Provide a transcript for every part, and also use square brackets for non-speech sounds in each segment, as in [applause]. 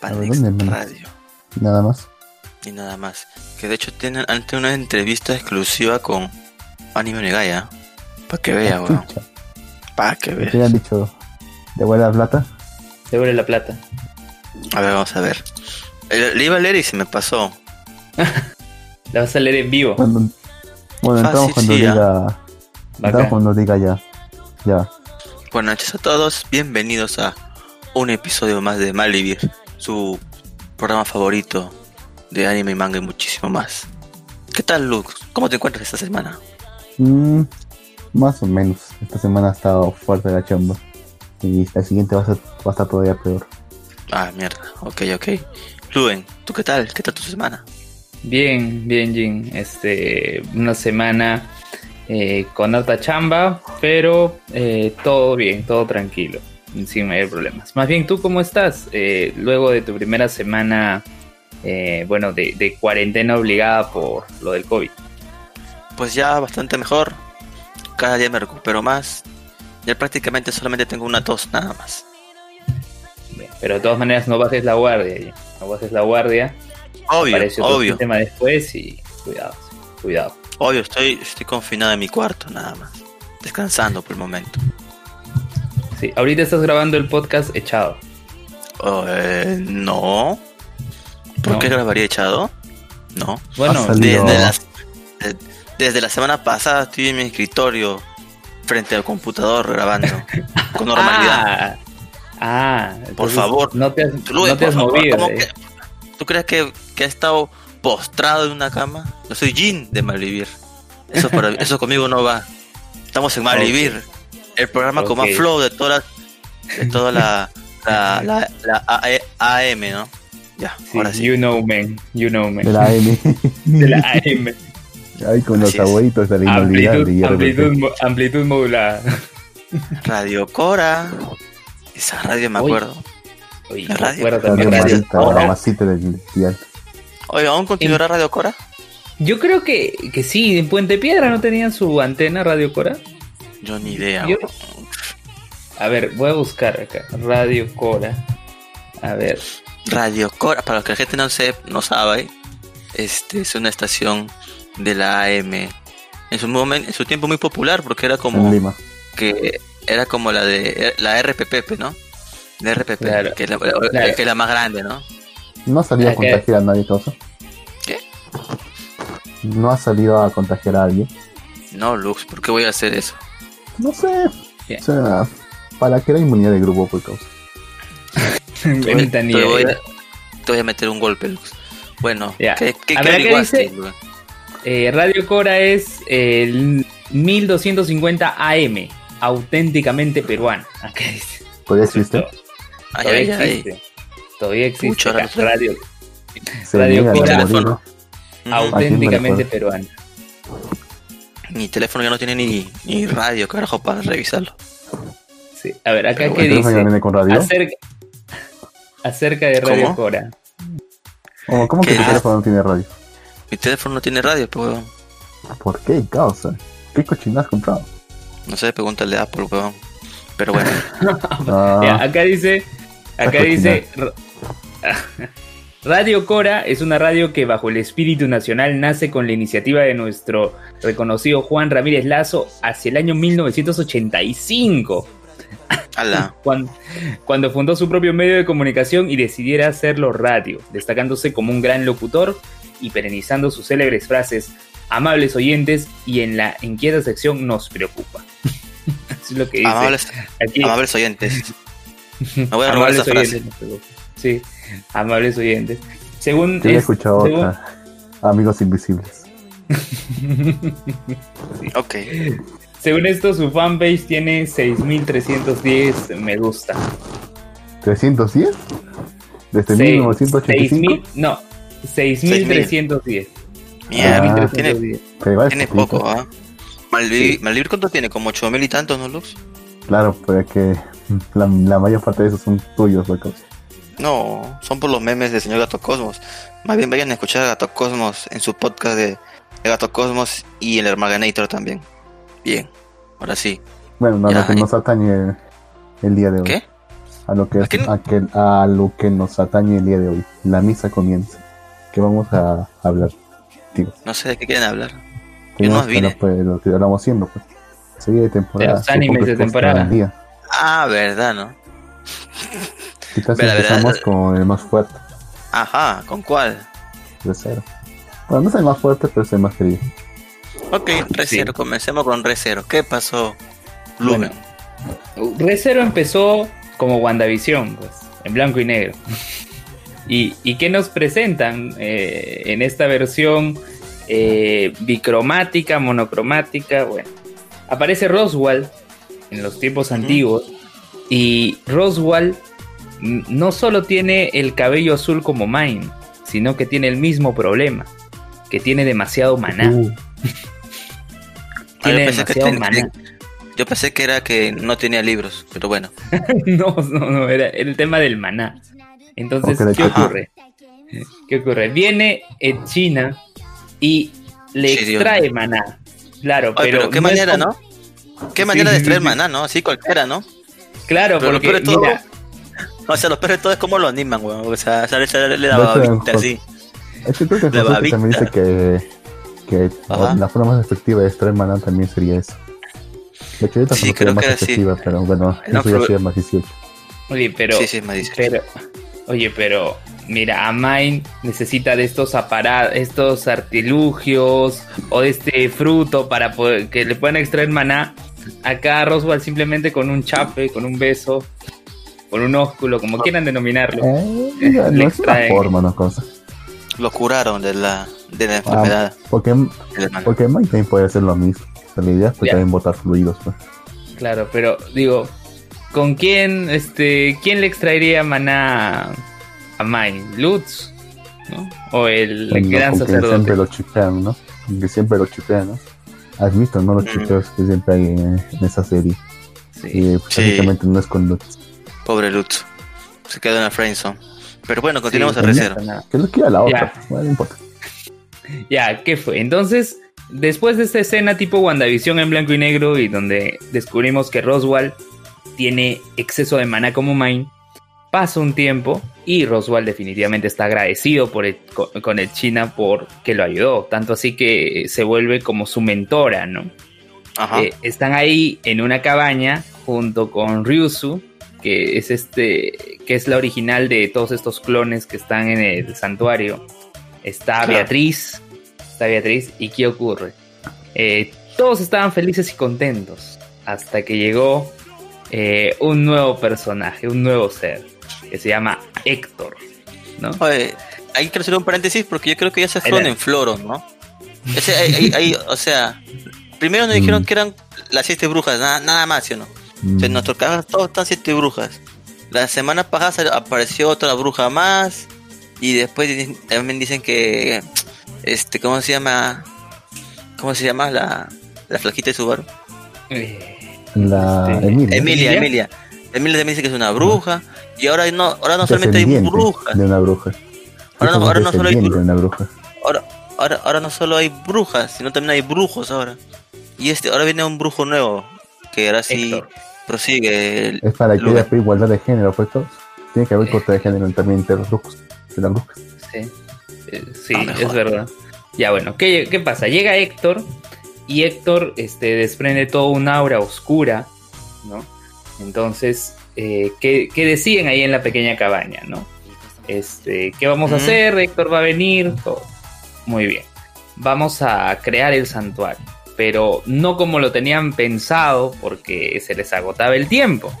Pandex Radio. Nada más. Y nada más. Que de hecho tienen ante una entrevista exclusiva con Anime Negaya. Para que vea, weón. Para que vea. ¿Qué han dicho? ¿Devuelve la plata? Devuelve la plata. A ver, vamos a ver. Le iba a leer y se me pasó. [laughs] la vas a leer en vivo. bueno, entramos cuando diga. Entramos cuando diga ya. Ya. Buenas noches a todos. Bienvenidos a un episodio más de Malvivir, su programa favorito de anime y manga y muchísimo más. ¿Qué tal, Luke? ¿Cómo te encuentras esta semana? Mm, más o menos. Esta semana ha estado fuerte la chamba. Y la siguiente va a, ser, va a estar todavía peor. Ah, mierda. Ok, ok. Luen, ¿tú qué tal? ¿Qué tal tu semana? Bien, bien, Jin. Este, una semana eh, con alta chamba, pero eh, todo bien, todo tranquilo, sin mayor problemas. Más bien, ¿tú cómo estás? Eh, luego de tu primera semana, bueno, de, de, cuarentena obligada por lo del COVID. Pues ya bastante mejor. Cada día me recupero más. Ya prácticamente solamente tengo una tos nada más. pero de todas maneras no bajes la guardia. No bajes la guardia. Obvio, obvio. tema después y cuidado, cuidado. Obvio, estoy, estoy confinado en mi cuarto nada más. Descansando por el momento. Sí, ahorita estás grabando el podcast echado. Oh, eh, no. ¿Por qué grabaría echado? No. Bueno, desde, desde la semana pasada estoy en mi escritorio frente al computador grabando [laughs] con normalidad. Ah, ah por favor. No te has, no te has movido. Eh. ¿Tú crees que, que ha estado postrado en una cama? Yo soy Jin de Malvivir. Eso, para, eso conmigo no va. Estamos en [laughs] Malvivir. El programa con más flow de toda, de toda la, la, la, AM, ¿no? Ya, ahora sí. You know, man. You know, man. De la AM. de la AM. Ay, con los abuelitos de la amplitud, amplitud, amplitud modulada. Radio Cora. Esa radio me acuerdo. Oye, la radio, radio, radio Cora. del Oye, ¿aún continuará Radio Cora? Yo creo que, que sí, en Puente Piedra no tenían su antena Radio Cora. Yo ni idea. A ver, voy a buscar acá. Radio Cora. A ver. Radio Cora, para los que la gente no, se, no sabe, este es una estación de la AM. En su momento, en su tiempo muy popular porque era como Lima. que era como la de la RPP, ¿no? La RPP, que, es la, que, es la, más grande, ¿no? No ha salido a contagiar a nadie, cosa. ¿Qué? No ha salido a contagiar a alguien. No, Lux, ¿por qué voy a hacer eso? No sé. O sea, para que la inmunidad de grupo, por causa. te, voy, te, voy a, te, voy a, meter un golpe, Lux. Bueno, ¿qué, qué, a ver, ¿qué dice? Eh, Radio Cora es el 1250 AM, auténticamente peruano. Acá dice. ¿Todavía existe? Todavía existe. Todavía existe. radio radio Cora, auténticamente peruano. Mi teléfono ya no tiene ni, ni radio, carajo, para revisarlo. Sí. A ver, acá qué dice. Con radio? Acerca, acerca de Radio Cora. ¿Cómo, que tu teléfono no tiene radio? Mi teléfono no tiene radio, pues. ¿Por qué, causa? ¿Qué cochina has comprado? No sé, pregúntale a Apple, weón. Pero bueno. [laughs] Ah. acá dice. Acá dice. Radio Cora es una radio que bajo el espíritu nacional nace con la iniciativa de nuestro reconocido Juan Ramírez Lazo hacia el año 1985. [laughs] Cuando, cuando, fundó su propio medio de comunicación y decidiera hacerlo radio, destacándose como un gran locutor y perenizando sus célebres frases, amables oyentes y en la inquieta sección nos preocupa. [laughs] es lo que dice. Amables, oyentes. [laughs] Me voy a robar esa frase. Sí, [laughs] amables oyentes. Según Yo he escuchado otra. Amigos invisibles. [laughs] Ok. Según esto, su fanpage tiene 6310 me gusta. ¿310? ¿Desde 1985? no, 6310. Mierda, tiene, tiene poco, ¿ah? ¿Malvivir cuánto tiene? ¿Como 8000 y tantos, no, Lux? Claro, pues que la, mayor parte de esos son tuyos, locos. No, son por los memes del señor Gato Cosmos. Más bien vayan a escuchar a Gato Cosmos en su podcast de, Gato Cosmos y el Hermaganator también. Bien, ahora sí. Bueno, no, que nos atañe el, día de hoy. ¿Qué? a lo que, ¿A, lo que nos atañe el día de hoy. La misa comienza. ¿Qué vamos a hablar? No sé de qué quieren hablar. Pues, lo que hablamos siempre, pues. Serie de temporada. los animes de temporada. Ah, verdad, ¿no? Quizás empezamos con el más fuerte. Ajá, ¿con cuál? Recero. Bueno, no es el más fuerte, pero es el más querido. Ok, Recero, comencemos con Recero. ¿Qué pasó, Lumen? Recero empezó como WandaVision, pues, en blanco y negro. [laughs] ¿Y, y qué nos presentan eh, en esta versión eh, bicromática, monocromática? Bueno, aparece Roswell en los tiempos antiguos y Roswell no solo tiene el cabello azul como Mine, sino que tiene el mismo problema, que tiene demasiado maná. Uh. [laughs] tiene demasiado maná. Yo pensé que era que no tenía libros, pero bueno. [laughs] no, no, no, era el tema del maná. Entonces, ¿qué ocurre? ¿Qué ocurre? Viene en China y le extrae maná. Claro, pero, qué manera, ¿no? Qué manera de extraer maná, ¿no? Así cualquiera, ¿no? Claro, porque todo, mira, o sea, los perros todo es como lo animan, weón. O sea, sale, sale, le daba vista así. Es que creo que también dice que, que la forma más efectiva de extraer maná también sería eso. De hecho, esta sí, creo más que efectiva, sí. pero bueno, eso ya sería más 18. Oye, pero, sí, sí, más 18. pero. Oye, pero. Mira, Amain necesita de estos aparatos, estos artilugios o de este fruto para poder, que le puedan extraer maná. Acá Roswell simplemente con un chape, con un beso, con un ósculo, como quieran denominarlo. Eh, [laughs] no es una forma, no cosa. Lo curaron de la, de la ah, enfermedad. porque, porque Mike también puede hacer lo mismo. La idea es que también botar fluidos. Pues. Claro, pero digo, ¿con quién, este, quién le extraería maná a Mike? ¿Lutz? ¿no? O el gran sacerdote. Que siempre lo chipean, ¿no? Que siempre lo chipean, ¿no? Has visto, ¿no? Los mm. chipeos que siempre hay en, esa serie. Sí. Y pues, no es con Lutz. Pobre Lutz. Se quedó en la friendzone. Pero bueno, continuamos a recero. Que no queda la otra. Bueno, no importa. [laughs] Ya, ¿qué fue? Entonces, después de esta escena tipo WandaVision en blanco y negro y donde descubrimos que Roswell tiene exceso de mana como Mine, pasa un tiempo y Roswell definitivamente está agradecido por con, el China por que lo ayudó, tanto así que se vuelve como su mentora, ¿no? Ajá. Eh, están ahí en una cabaña junto con Ryusu, que es este, que es la original de todos estos clones que están en el santuario. Está Beatriz, está Beatriz, ¿y qué ocurre? Eh, todos estaban felices y contentos hasta que llegó eh, un nuevo personaje, un nuevo ser, que se llama Héctor, ¿no? Oye, hay que hacer un paréntesis porque yo creo que ya se fueron en Floro, ¿no? Ese, o sea, primero nos [laughs] dijeron mm. que eran las siete brujas, nada, nada más, ¿sí o no? En nuestro caso todos están siete brujas. La semana pasada apareció otra bruja más. Y después también dicen que. Este, ¿cómo se llama? ¿Cómo se llama la, la flaquita de Subaru? La este, Emilia. Emilia, Emilia. Emilia también dice que es una bruja. Y ahora no, ahora no solamente hay brujas. De una bruja. Ahora no, ahora no solo hay brujas. Ahora, ahora, ahora no solo hay brujas, sino también hay brujos ahora. Y este, ahora viene un brujo nuevo. Que ahora sí prosigue. es para que haya igualdad de género, pues Tiene que haber eh. corte de género también entre los grupos, de las Sí, eh, sí ah, es verdad. Ya bueno, ¿qué, ¿qué, pasa? Llega Héctor y Héctor este, desprende toda una aura oscura, ¿no? Entonces, eh, ¿qué, ¿qué, deciden ahí en la pequeña cabaña, no? Este, ¿Qué vamos a hacer? Héctor va a venir, todo. Muy bien. Vamos a crear el santuario pero no como lo tenían pensado porque se les agotaba el tiempo.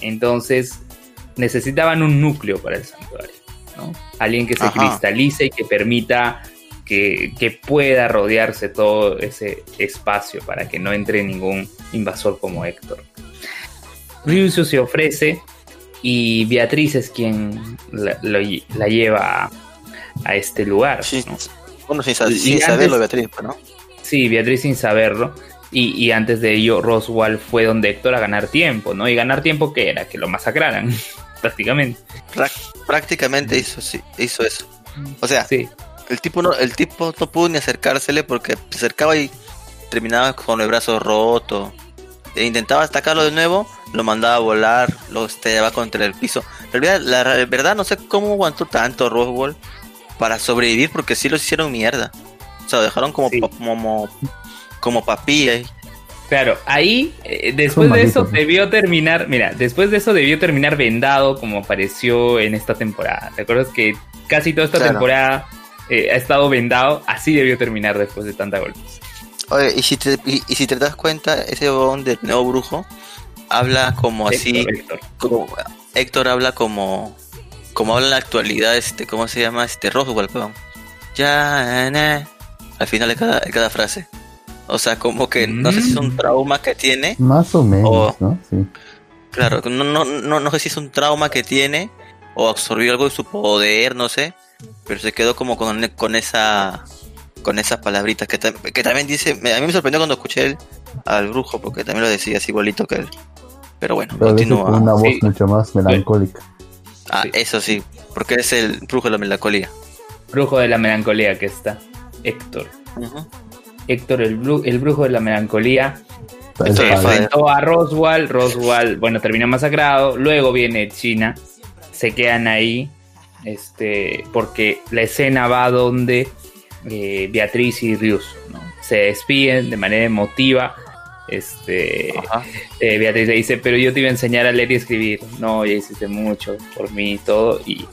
Entonces necesitaban un núcleo para el santuario, ¿no? Alguien que se cristalice y que permita que, pueda rodearse todo ese espacio para que no entre ningún invasor como Héctor. Ryusio se ofrece y Beatriz es quien la, lleva a, este lugar. Sí, Bueno, sin, saberlo, Beatriz, ¿no? Sí, Beatriz sin saberlo. Y, antes de ello, Roswell fue donde Héctor a ganar tiempo, ¿no? Y ganar tiempo, ¿qué era? Que lo masacraran, [laughs] prácticamente. prácticamente hizo, sí, hizo eso. O sea, sí. el, tipo no, el tipo no pudo ni acercársele porque se acercaba y terminaba con el brazo roto. E intentaba atacarlo de nuevo lo mandaba a volar, lo estrellaba contra el piso. La la verdad no sé cómo aguantó tanto Roswell para sobrevivir porque sí lo hicieron mierda. O sea, dejaron como, como, como papilla. Claro, ahí, eh, después de eso debió terminar, mira, después de eso debió terminar vendado como apareció en esta temporada. ¿Te acuerdas que casi toda esta temporada eh, ha estado vendado? Así debió terminar después de tanta golpes. Oye, y si te, y, si te das cuenta, ese bon del nuevo brujo habla como así, Héctor. como Héctor habla como como habla en la actualidad, este, ¿cómo se llama? Este Roswell, perdón. Ya, al final de cada, de cada frase. O sea, como que no sé si es un mm. trauma que tiene. Más o menos, ¿no? Sí. Claro, no, no, no, no sé si es un trauma que tiene o absorbió algo de su poder, no sé. Pero se quedó como con, con esa con esas palabritas que, que también dice. A mí me sorprendió cuando escuché él, al brujo, porque también lo decía así igualito que él. Pero bueno, continúa. Con una voz mucho más melancólica. Ah, eso sí, porque es el brujo de la melancolía. Brujo de la melancolía que está, Héctor. Héctor, el, el brujo de la melancolía. Se enfrentó a Roswell, Roswell, bueno, termina masacrado, luego viene China, se quedan ahí, este, porque la escena va donde eh, Beatriz y Rius se despiden de manera emotiva. Este, eh, Beatriz le dice, pero yo te iba a enseñar a leer y escribir. No, ya hiciste mucho por mí y todo. Y,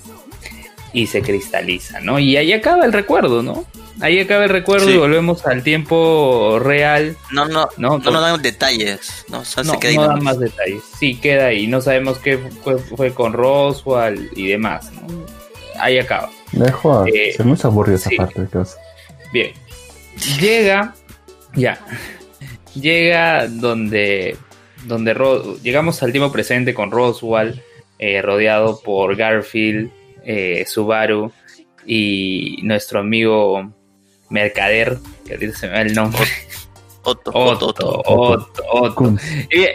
y se cristaliza, ¿no? Y ahí acaba el recuerdo, ¿no? Ahí acaba el recuerdo y volvemos al tiempo real. No, no, no, no, no dan detalles. No, no, no dan más detalles. Sí, queda ahí. No sabemos qué fue, con Roswell y demás. ¿no? Ahí acaba. Dejo eh, se me aburrido esa parte de cosas. Bien. Llega, ya. Llega donde, donde llegamos al tiempo presente con Roswell, eh, rodeado por Garfield, eh, Subaru y nuestro amigo Mercader, que ahorita se me va el nombre. Otto, [laughs] Otto, Otto, Otto. Otto.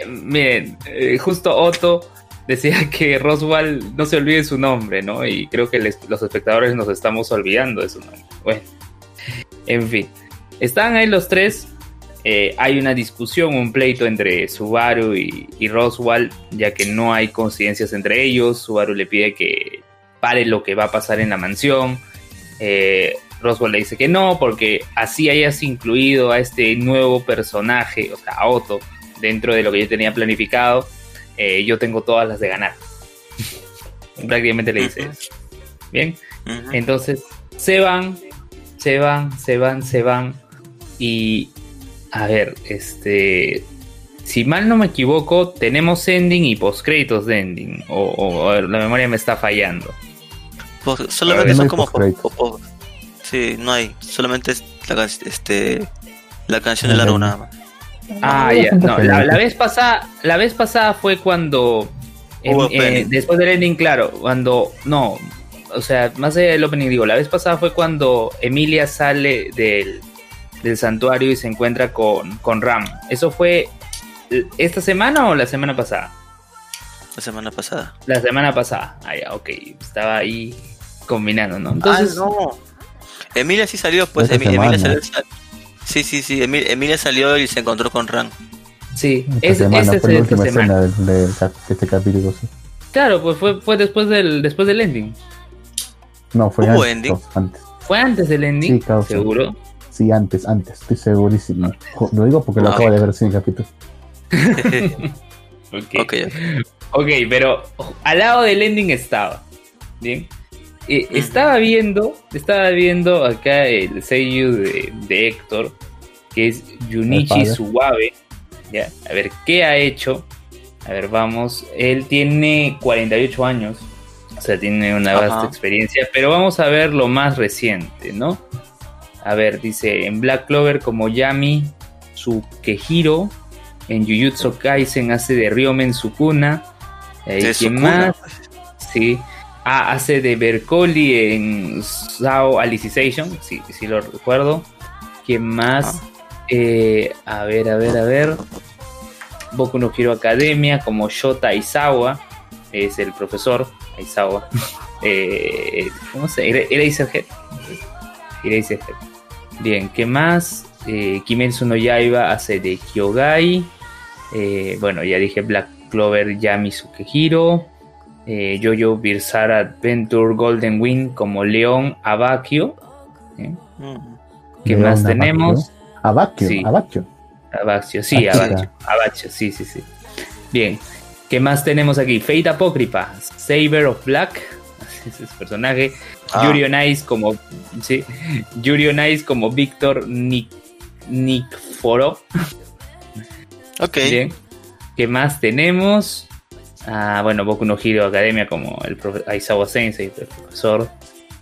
miren, eh, justo Otto decía que Roswell no se olvide su nombre, ¿no? Y creo que los espectadores nos estamos olvidando de su nombre. Bueno, en fin, están ahí los tres. Eh, hay una discusión, un pleito entre Subaru y, y, Roswell, ya que no hay coincidencias entre ellos. Subaru le pide que pare lo que va a pasar en la mansión. Eh, Roswell le dice que no, porque así hayas incluido a este nuevo personaje, o sea, a Otto, dentro de lo que yo tenía planificado, eh, yo tengo todas las de ganar. [laughs] Prácticamente le dice eso. Bien, entonces se van, se van, se van, se van. Y a ver, este. Si mal no me equivoco, tenemos ending y postcréditos de ending. O, la memoria me está fallando. Pues, solamente son como. Sí, no hay. Solamente es la, este, la canción de la luna Ah, ya. No, la, vez pasada, la vez pasada fue cuando. Eh, después del ending, claro, cuando. No, o sea, más allá del opening, digo, la vez pasada fue cuando Emilia sale del, del santuario y se encuentra con, con Ram. ¿Eso fue esta semana o la semana pasada? La semana pasada. La semana pasada. Ah, ya, ok. Estaba ahí combinando, ¿no? Entonces, ah, no. Emilia sí salió, pues Emilia, salió. Sí, sí, sí. Emilia salió y se encontró con Ran. Sí, es, semana, fue la última escena de, este capítulo. Sí. Claro, pues fue, fue después del después del ending. No, fue antes, antes. ¿Fue antes del ending? Sí, ¿Seguro? Sí, antes, antes, estoy segurísimo. Lo digo porque lo acabo de ver sin capítulo. [laughs] okay. ok. Ok, pero al lado del ending estaba. Bien. Eh, estaba viendo, estaba viendo acá el seiyuu de, de Héctor, que es Junichi Suwabe. ¿ya? A ver, ¿qué ha hecho? A ver, vamos. Él tiene 48 años. O sea, tiene una vasta experiencia. Pero vamos a ver lo más reciente, ¿no? A ver, dice en Black Clover como Yami Tsukehiro. En Jujutsu Kaisen hace de Ryomen Sukuna. Eh, ¿Quién más? Sí. Ah, hace de Bercoli en Sao Alicization, sí, sí lo recuerdo. ¿Quién más? Eh, a ver, a ver, a ver. Boku no Hero Academia, como Shota Aizawa, es el profesor Aizawa. [laughs] eh, ¿Cómo se llama? Eraserhead. Eraserhead. Bien, ¿qué más? Eh, Kimetsu no Yaiba hace de Kyogai. Eh, bueno, ya dije Black, Clover Yami Sukehiro, eh, Jojo Bizarre Adventure Golden Wing como León Abakio. ¿eh? Mm. ¿Qué más tenemos? Abakio, sí. Abakio. sí, Abakio, sí, sí, sí. Bien, ¿qué más tenemos aquí? Fate Apócrifa, Saber of Black, [laughs] ese es personaje. Ah. Yuri on Ice como, sí, Yuri on Ice como Víctor Nick, Nick Foro. Ok. Bien. ¿Qué más tenemos? Ah, bueno, Boku no Hero Academia como el Aizawa Sensei, el profesor.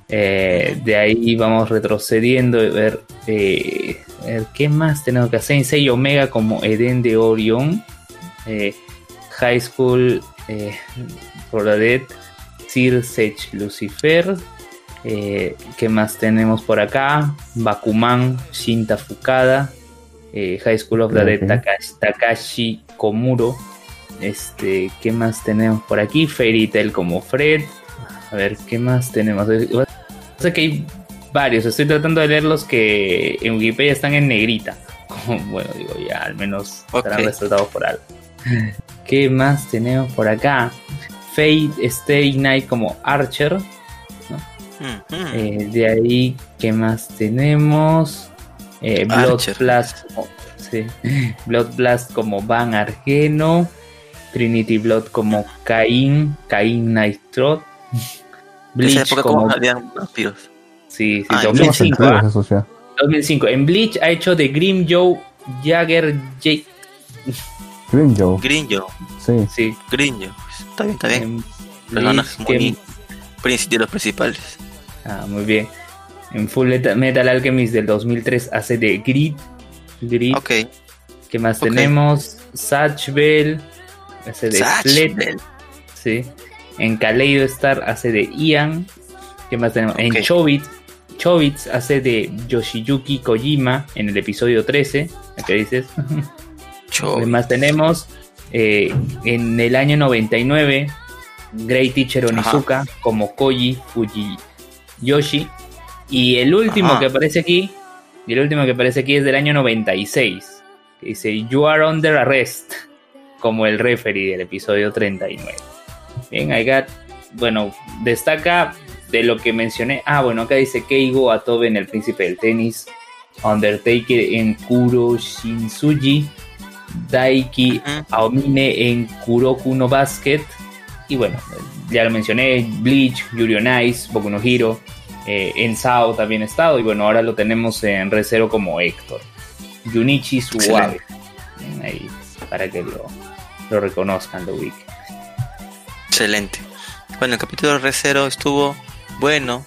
Eh, de ahí vamos retrocediendo y ver, eh, ver, qué más tenemos que hacer. Sensei Omega como Eden de Orion. Eh, High School for the Dead. Sir Sage Lucifer. ¿Qué más tenemos por acá? Bakuman, Shinta Fukada. High School of the Dead, Takashi Komuro. Este, ¿qué más tenemos por aquí? Fairy Tail como Fred. A ver, ¿qué más tenemos? Sé que hay varios. Estoy tratando de leer los que en Wikipedia están en negrita. [laughs] bueno, digo, ya al menos estarán resaltados por algo. [laughs] ¿Qué más tenemos por acá? Fate Stay Night como Archer. Eh, de ahí, ¿qué más tenemos? Eh, Blood Blast, sí. [laughs] Blood Blast como Van Argeno. Trinity Blood como Cain, Cain Nitro. Bleach como... vampiros. Sí, sí, 2005. Ah, 2005. ¿ah? En Bleach ha hecho de Grim Joe Jagger Jake. Green Joe. Green Joe. Sí. sí. Green Joe. Está bien, está bien. Personajes muy de los principales. Ah, muy bien. En Full Metal Alchemist del 2003 hace de Grid. Grid. Ok. ¿Qué más tenemos? Satch Bell hace de Split. Sí. En Kaleido Star hace de Ian. ¿Qué más tenemos? En Chobits. Chobits hace de Yoshiyuki Kojima en el episodio 13. ¿Qué dices? ¿Qué más tenemos? Eh, en el año 99, Great Teacher Onizuka como Koji Fujiyoshi. Y el último que aparece aquí, y el último que aparece aquí es del año 96. Que dice You are under arrest como el referee del episodio 39. Bien, I got, bueno, destaca de lo que mencioné. Ah, bueno, acá dice Keigo Atobe en El Príncipe del Tenis, Undertaker en Kuro Shinsuji, Daiki Aomine en Kuroku no Basket. Y bueno, ya lo mencioné, Bleach, Yuri on Ice, Boku no Hiro, eh, en Sao también ha estado. Y bueno, ahora lo tenemos en Recero como Héctor. Junichi Suave. Ahí, para que lo, lo reconozcan, lo ubiquen. Excelente. Bueno, el capítulo de Recero estuvo bueno.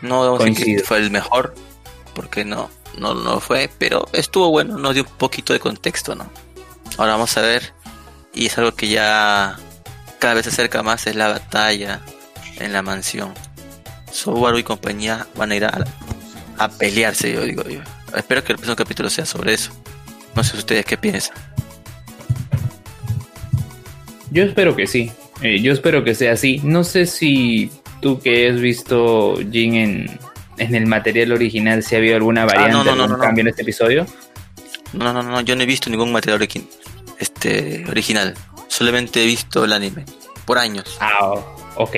No vamos a decir que fue el mejor, porque no, no, no fue, pero estuvo bueno, nos dio un poquito de contexto, ¿no? Ahora vamos a ver, y es algo que ya cada vez se acerca más, es la batalla en la mansión. Sobaru y compañía van a ir a, a pelearse, yo digo. Yo. Espero que el próximo capítulo sea sobre eso. No sé ustedes qué piensan. Yo espero que sí. Eh, yo espero que sea así. No sé si tú que has visto Jin en, en el material original, si ha habido alguna ah, variante, o algún cambio en este episodio. No, no, no, yo no he visto ningún material este, original. Solamente he visto el anime. Por años. Ah, ok,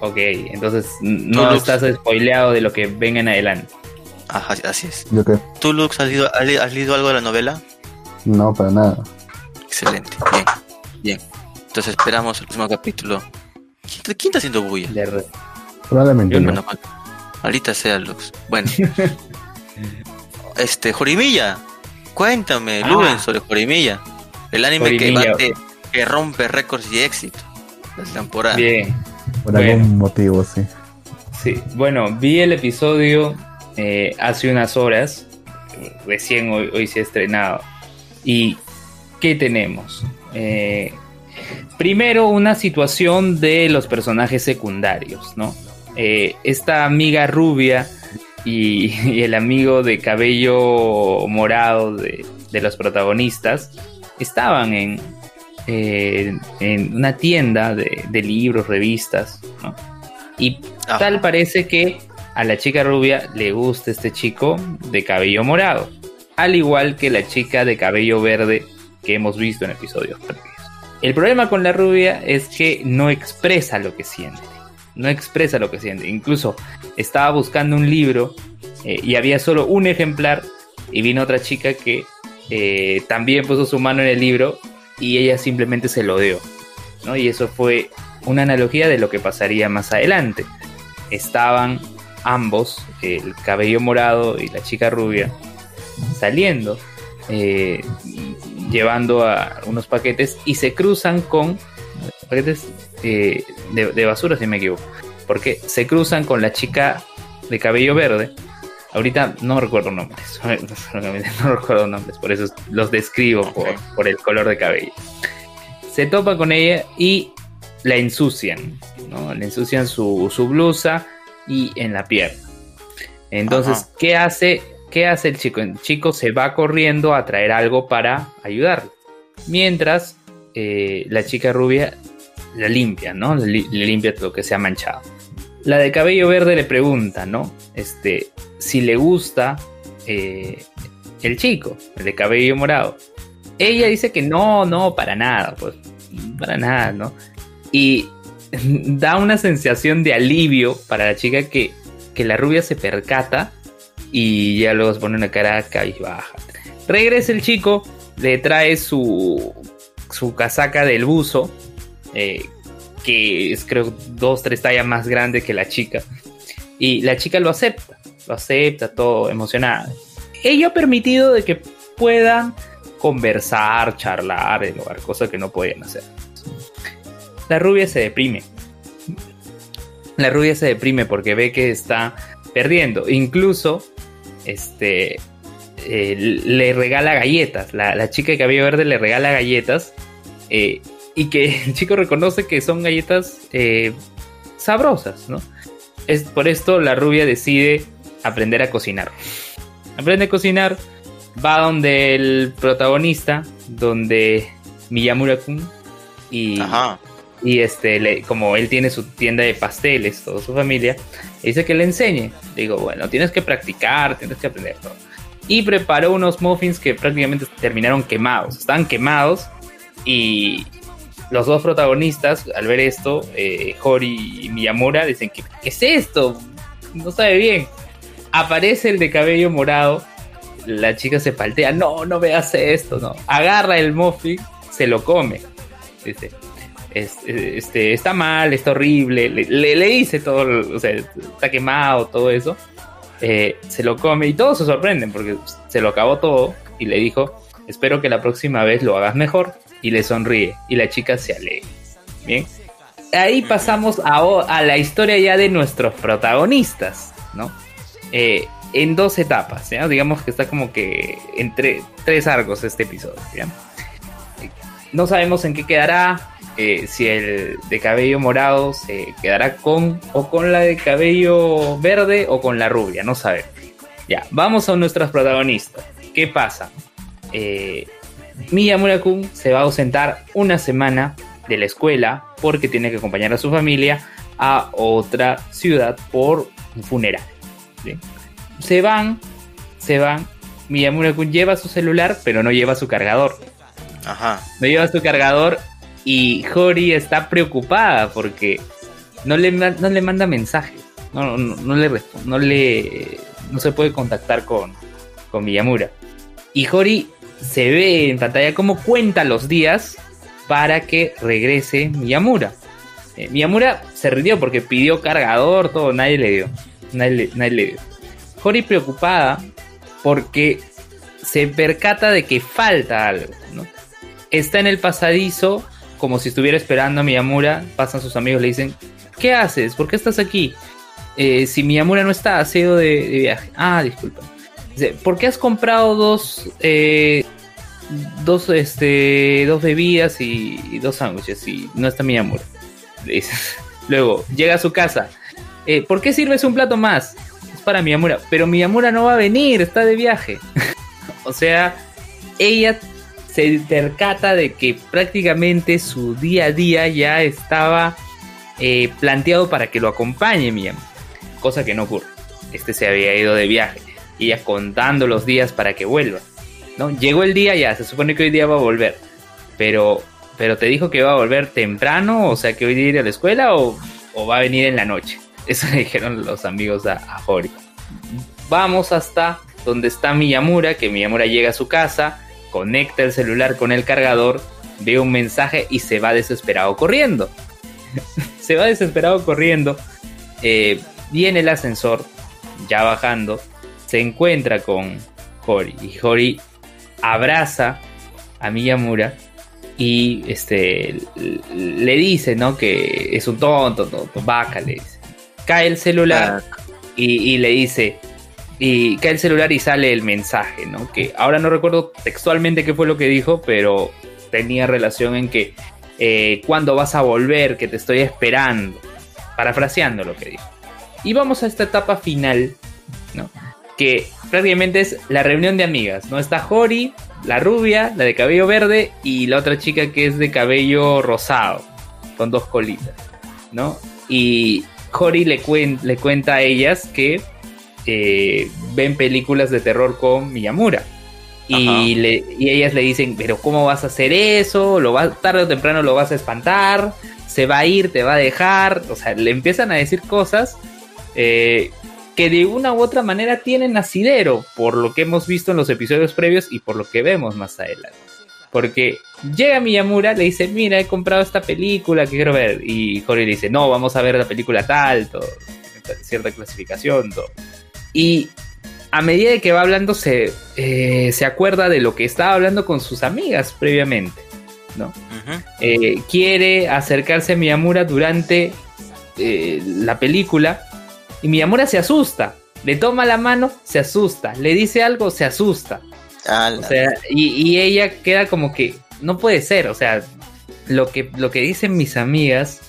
ok. Entonces no estás spoileado de lo que venga en adelante. Ajá, así es. qué? ¿Tú, Lux, has leído, has leído algo de la novela? No, para nada. Excelente, bien, bien. Entonces esperamos el próximo capítulo. ¿Quién, está haciendo bulla? Probablemente. No. Ahorita sea Lux. Bueno. [laughs] este, Jorimilla. Cuéntame, ah. sobre Jorimilla. El anime que, bate, que rompe récords y éxito la temporada. Bien. Por algún motivo, sí. Sí, bueno, vi el episodio eh, hace unas horas. Recién hoy, hoy se ha estrenado. ¿Y qué tenemos? Eh, Primero, una situación de los personajes secundarios, ¿no? Eh, esta amiga rubia y, el amigo de cabello morado de, los protagonistas estaban en, eh, en una tienda de, libros, revistas, ¿no? Y tal parece que a la chica rubia le gusta este chico de cabello morado, al igual que la chica de cabello verde que hemos visto en episodios previos. El problema con la rubia es que no expresa lo que siente. No expresa lo que siente. Incluso estaba buscando un libro eh, y había solo un ejemplar y vino otra chica que eh, también puso su mano en el libro y ella simplemente se lo dio. ¿no? Y eso fue una analogía de lo que pasaría más adelante. Estaban ambos, el cabello morado y la chica rubia, saliendo eh, llevando a unos paquetes y se cruzan con paquetes eh, de, basura, si me equivoco. Porque se cruzan con la chica de cabello verde. Ahorita no recuerdo nombres, [laughs] no recuerdo nombres, por eso los describo por, el color de cabello. Se topa con ella y la ensucian, ¿no? Le ensucian su, blusa y en la pierna. Entonces, ¿qué hace? ¿Qué hace el chico? El chico se va corriendo a traer algo para ayudarle. Mientras eh, la chica rubia la limpia, ¿no? Le, limpia todo lo que se ha manchado. La de cabello verde le pregunta, ¿no? Este, si le gusta eh, el chico, el de cabello morado. Ella dice que no, no, para nada, pues, para nada, ¿no? Y [laughs] da una sensación de alivio para la chica que, que la rubia se percata y ya luego se pone una cara baja. Regresa el chico, le trae su, su casaca del buzo, eh, que es creo dos, tres tallas más grande que la chica. Y la chica lo acepta, lo acepta, todo emocionada. Ella ha permitido de que puedan conversar, charlar, lugar, cosa que no podían hacer. La rubia se deprime. La rubia se deprime porque ve que está perdiendo. Incluso este, eh, le regala galletas. La, chica de cabello verde le regala galletas. Eh, y que [laughs] el chico reconoce que son galletas eh, sabrosas, ¿no? Es por esto la rubia decide aprender a cocinar. Aprende a cocinar, va donde el protagonista, donde Miyamura-kun, y, y este, como él tiene su tienda de pasteles, toda su familia, dice que le enseñe. Digo, bueno, tienes que practicar, tienes que aprender todo. Y preparó unos muffins que prácticamente terminaron quemados. Estaban quemados y los dos protagonistas, al ver esto, eh, y Miyamura, dicen, ¿qué, ¿qué es esto? No sabe bien. Aparece el de cabello morado. La chica se paltea, no, no veas esto, no. Agarra el muffin, se lo come. Dice, este, está mal, está horrible, le, le, dice todo, o sea, está quemado, todo eso, eh, se lo come y todos se sorprenden porque se lo acabó todo y le dijo, espero que la próxima vez lo hagas mejor y le sonríe y la chica se alegra. Bien, ahí pasamos a, a la historia ya de nuestros protagonistas, ¿no? Eh, en dos etapas, ¿ya? digamos que está como que entre tres arcos este episodio. ¿ya? No sabemos en qué quedará, eh, si el de cabello morado se quedará con o con la de cabello verde o con la rubia, no sabemos. Ya, vamos a nuestras protagonistas. ¿Qué pasa? Eh, Miyamura-kun se va a ausentar una semana de la escuela porque tiene que acompañar a su familia a otra ciudad por un funeral. Se van, se van. Miyamura-kun lleva su celular, pero no lleva su cargador. Ajá. No lleva su cargador y Hori está preocupada porque no le, no le manda mensajes. No, no, le no le no se puede contactar con, con Miyamura. Y Hori se ve en pantalla como cuenta los días para que regrese Miyamura. Eh, Miyamura se rindió porque pidió cargador, todo, nadie le dio. Nadie nadie le dio. Hori preocupada porque se percata de que falta algo. ¿no? Está en el pasadizo como si estuviera esperando a Miyamura, pasan sus amigos, le dicen, ¿qué haces? ¿Por qué estás aquí? Eh, si Miyamura no está, ha ido de, viaje. Ah, disculpa. Dice, ¿por qué has comprado dos, eh, dos, este, dos bebidas y, dos sándwiches y no está Miyamura? Dice. [laughs] Luego, llega a su casa. Eh, ¿Por qué sirves un plato más? Es para Miyamura. Pero Miyamura no va a venir, está de viaje. [laughs] o sea, ella se percata de que prácticamente su día a día ya estaba eh, planteado para que lo acompañe Miyam, cosa que no ocurre. Este se había ido de viaje y ya contando los días para que vuelva. ¿no? Llegó el día ya, se supone que hoy día va a volver, pero pero te dijo que va a volver temprano, o sea que hoy día ir a la escuela o, va a venir en la noche. [laughs] Eso le dijeron los amigos a, a. Vamos hasta donde está Miyamura, que Miyamura llega a su casa, conecta el celular con el cargador, ve un mensaje y se va desesperado corriendo. [laughs] se va desesperado corriendo. Eh, viene el ascensor, ya bajando, se encuentra con Hori y Hori abraza a Miyamura y este le dice, ¿no? Que es un tonto, tonto, vaca, le dice. Cae el celular y, y, le dice, y cae el celular y sale el mensaje, ¿no? Que ahora no recuerdo textualmente qué fue lo que dijo, pero tenía relación en que eh, cuando vas a volver, que te estoy esperando, parafraseando lo que dijo. Y vamos a esta etapa final, ¿no? Que prácticamente es la reunión de amigas, ¿no? Está Jori, la rubia, la de cabello verde, y la otra chica que es de cabello rosado, con dos colitas, ¿no? Y Jori le, le cuenta a ellas que ven películas de terror con Miyamura. Y, le, y, ellas le dicen, pero ¿cómo vas a hacer eso? Lo va, tarde o temprano lo vas a espantar, se va a ir, te va a dejar. O sea, le empiezan a decir cosas eh, que de una u otra manera tienen asidero, por lo que hemos visto en los episodios previos y por lo que vemos más adelante. Porque llega Miyamura, le dice, mira, he comprado esta película que quiero ver. Y Jorge le dice, no, vamos a ver la película tal, todo, cierta clasificación, todo. Y a medida de que va hablando, se, eh, se acuerda de lo que estaba hablando con sus amigas previamente. ¿no? Eh, quiere acercarse a Miyamura durante eh, la película y Miyamura se asusta. Le toma la mano, se asusta. Le dice algo, se asusta. O sea, y, ella queda como que no puede ser. O sea, lo que, lo que dicen mis amigas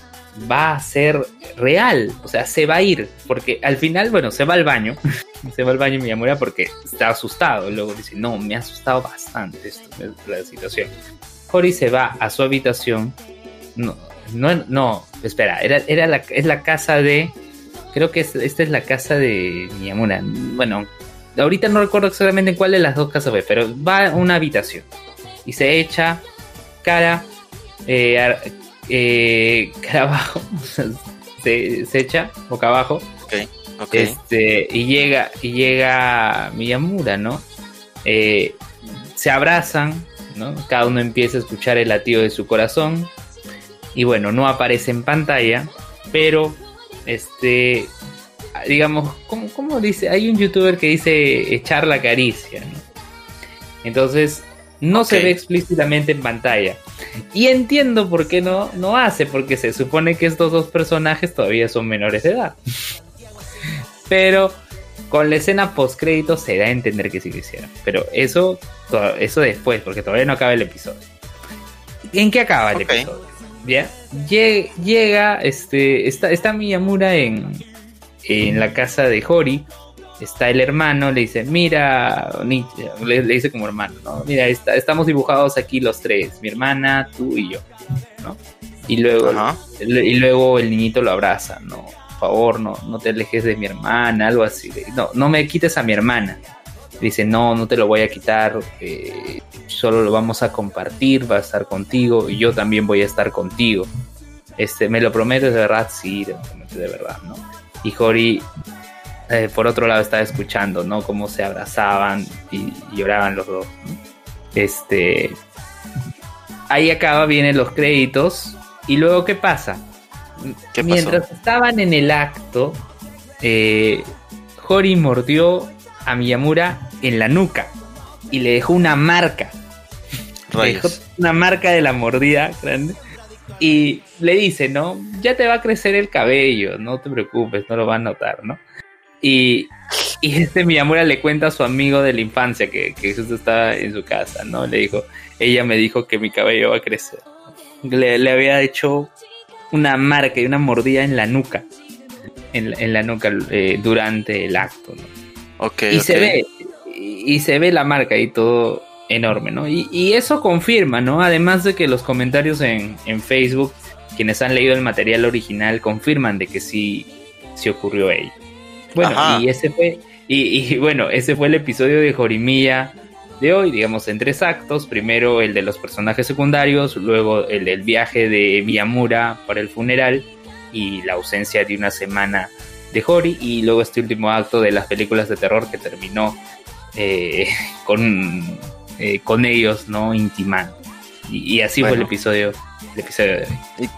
va a ser real, o sea, se va a ir, porque al final, bueno, se va al baño, [laughs] se va al baño mi amor porque está asustado, luego dice, no, me ha asustado bastante esto, la situación. Cory se va a su habitación, no, no, no, espera, era, era la, es la casa de, creo que esta es la casa de Miyamura, bueno, ahorita no recuerdo exactamente en cuál de las dos casas fue, pero va a una habitación y se echa cara eh, eh, [laughs] cara abajo, [laughs] se, echa boca abajo. Este, y llega, y llega Miyamura, ¿no? Eh, se abrazan, ¿no? Cada uno empieza a escuchar el latido de su corazón. Y bueno, no aparece en pantalla, pero este, digamos, ¿cómo, dice? Hay un youtuber que dice echar la caricia, ¿no? Entonces, no se ve explícitamente en pantalla. Y entiendo por qué no, no hace, porque se supone que estos dos personajes todavía son menores de edad. Pero con la escena post crédito se da a entender que sí lo hicieron. Pero eso, eso después, porque todavía no acaba el episodio. ¿En qué acaba el episodio? ¿Ya? Llega, este, está, está Miyamura en, en la casa de Hori está el hermano, le dice, mira, le, dice como hermano, ¿no? Mira, estamos dibujados aquí los tres, mi hermana, tú y yo, ¿no? Y luego, y luego el niñito lo abraza, ¿no? Por favor, no, no te alejes de mi hermana, algo así. No, no me quites a mi hermana. Dice, no, no te lo voy a quitar, eh, solo lo vamos a compartir, va a estar contigo y yo también voy a estar contigo. Este, ¿Me lo prometes de verdad? Sí, de, de verdad, ¿no? Y Jori eh, por otro lado estaba escuchando, ¿no? Cómo se abrazaban y, lloraban los dos. Este. Ahí acaba, vienen los créditos. Y luego, ¿qué pasa? Mientras estaban en el acto, eh, Hori mordió a Miyamura en la nuca y le dejó una marca. Le dejó una marca de la mordida grande. Y le dice, ¿no? Ya te va a crecer el cabello, no te preocupes, no lo va a notar, ¿no? Y, y este Miyamura le cuenta a su amigo de la infancia que, que justo estaba en su casa, ¿no? Le dijo, ella me dijo que mi cabello va a crecer. Le, había hecho una marca y una mordida en la nuca, en, la nuca eh, durante el acto, ¿no? Okay, y se ve, y, se ve la marca y todo enorme, ¿no? Y, y, eso confirma, ¿no? Además de que los comentarios en, en Facebook, quienes han leído el material original, confirman de que sí, sí ocurrió ello. Bueno, y ese fue, y, [laughs] bueno, ese fue el episodio de Jorimilla de hoy, digamos, en tres actos. Primero el de los personajes secundarios, luego el del viaje de Miyamura para el funeral y la ausencia de una semana de Hori, y luego este último acto de las películas de terror que terminó eh, [laughs] con, eh, con ellos, ¿no? Intimando. Y, así fue el episodio, el episodio de hoy.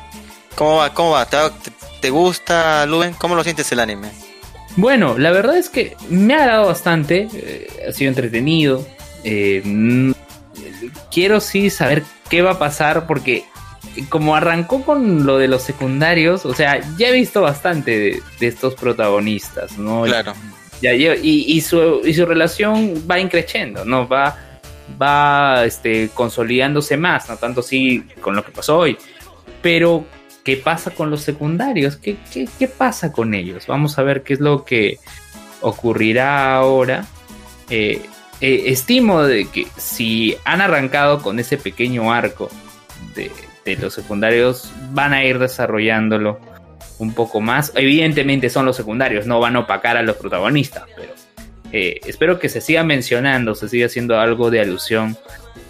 ¿Cómo va? ¿Cómo va? ¿Te, gusta, Luven? ¿Cómo lo sientes el anime? Bueno, la verdad es que me ha dado bastante, eh, ha sido entretenido. Mm, quiero sí saber qué va a pasar porque como arrancó con lo de los secundarios, o sea, ya he visto bastante de, estos protagonistas, ¿no? Claro. Ya, y, y, su, y su relación va increciendo, ¿no? Va, va este, consolidándose más, no tanto así con lo que pasó hoy. Pero, ¿qué pasa con los secundarios? ¿Qué, qué, qué pasa con ellos? Vamos a ver qué es lo que ocurrirá ahora. Eh, eh, estimo de que si han arrancado con ese pequeño arco de, de los secundarios, van a ir desarrollándolo un poco más. Evidentemente son los secundarios, no van a opacar a los protagonistas, pero eh, espero que se siga mencionando, se siga haciendo algo de alusión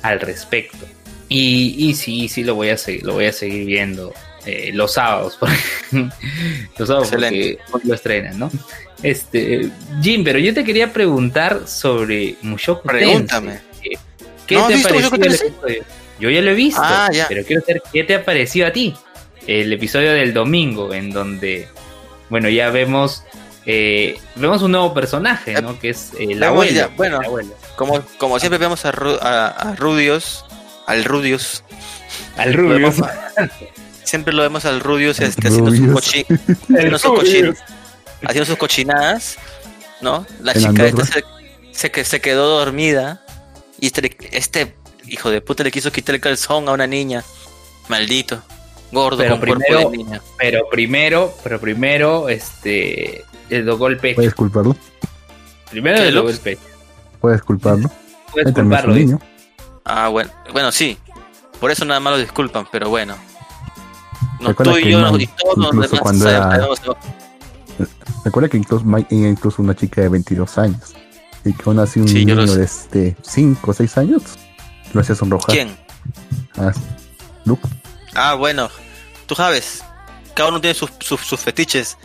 al respecto. Y, y sí, sí lo voy a seguir, lo voy a seguir viendo eh, los sábados, [laughs] los sábados porque lo estrenan, ¿no? Este, Jim, pero yo te quería preguntar sobre Mushoku Pregúntame. ¿Qué te pareció el episodio? Yo ya lo he visto, ah, pero quiero saber qué te ha parecido a ti el episodio del domingo, en donde, bueno, ya vemos eh, vemos un nuevo personaje, ¿no? Que es eh, la abuela. Bueno, Como, como siempre vemos a, a, Rudios, al Rudios. Al Rudios. [laughs] siempre lo vemos al Rudios, este, haciendo, sus [laughs] haciendo, sus haciendo sus cochinadas, ¿no? La chica esta se, se, se, quedó dormida y este, este hijo de puta le quiso quitar el calzón a una niña. Maldito. Gordo pero primero, Pero primero, pero primero, este le tocó el pecho. ¿Puedes culparlo? Primero le tocó el pecho. Puedes culparlo. Puedes culparlo. Niño. Ah, bueno. Bueno, sí. Por eso nada más lo disculpan, pero bueno. No tú y yo y todos demás cuando era... Recuerda que incluso, incluso una chica de 22 años. Y que aún así un niño de este 5 o 6 años lo hacía sonrojar. ¿Quién? Ah, Luke. Ah, bueno. Tú sabes. Cada uno tiene sus, sus, sus fetiches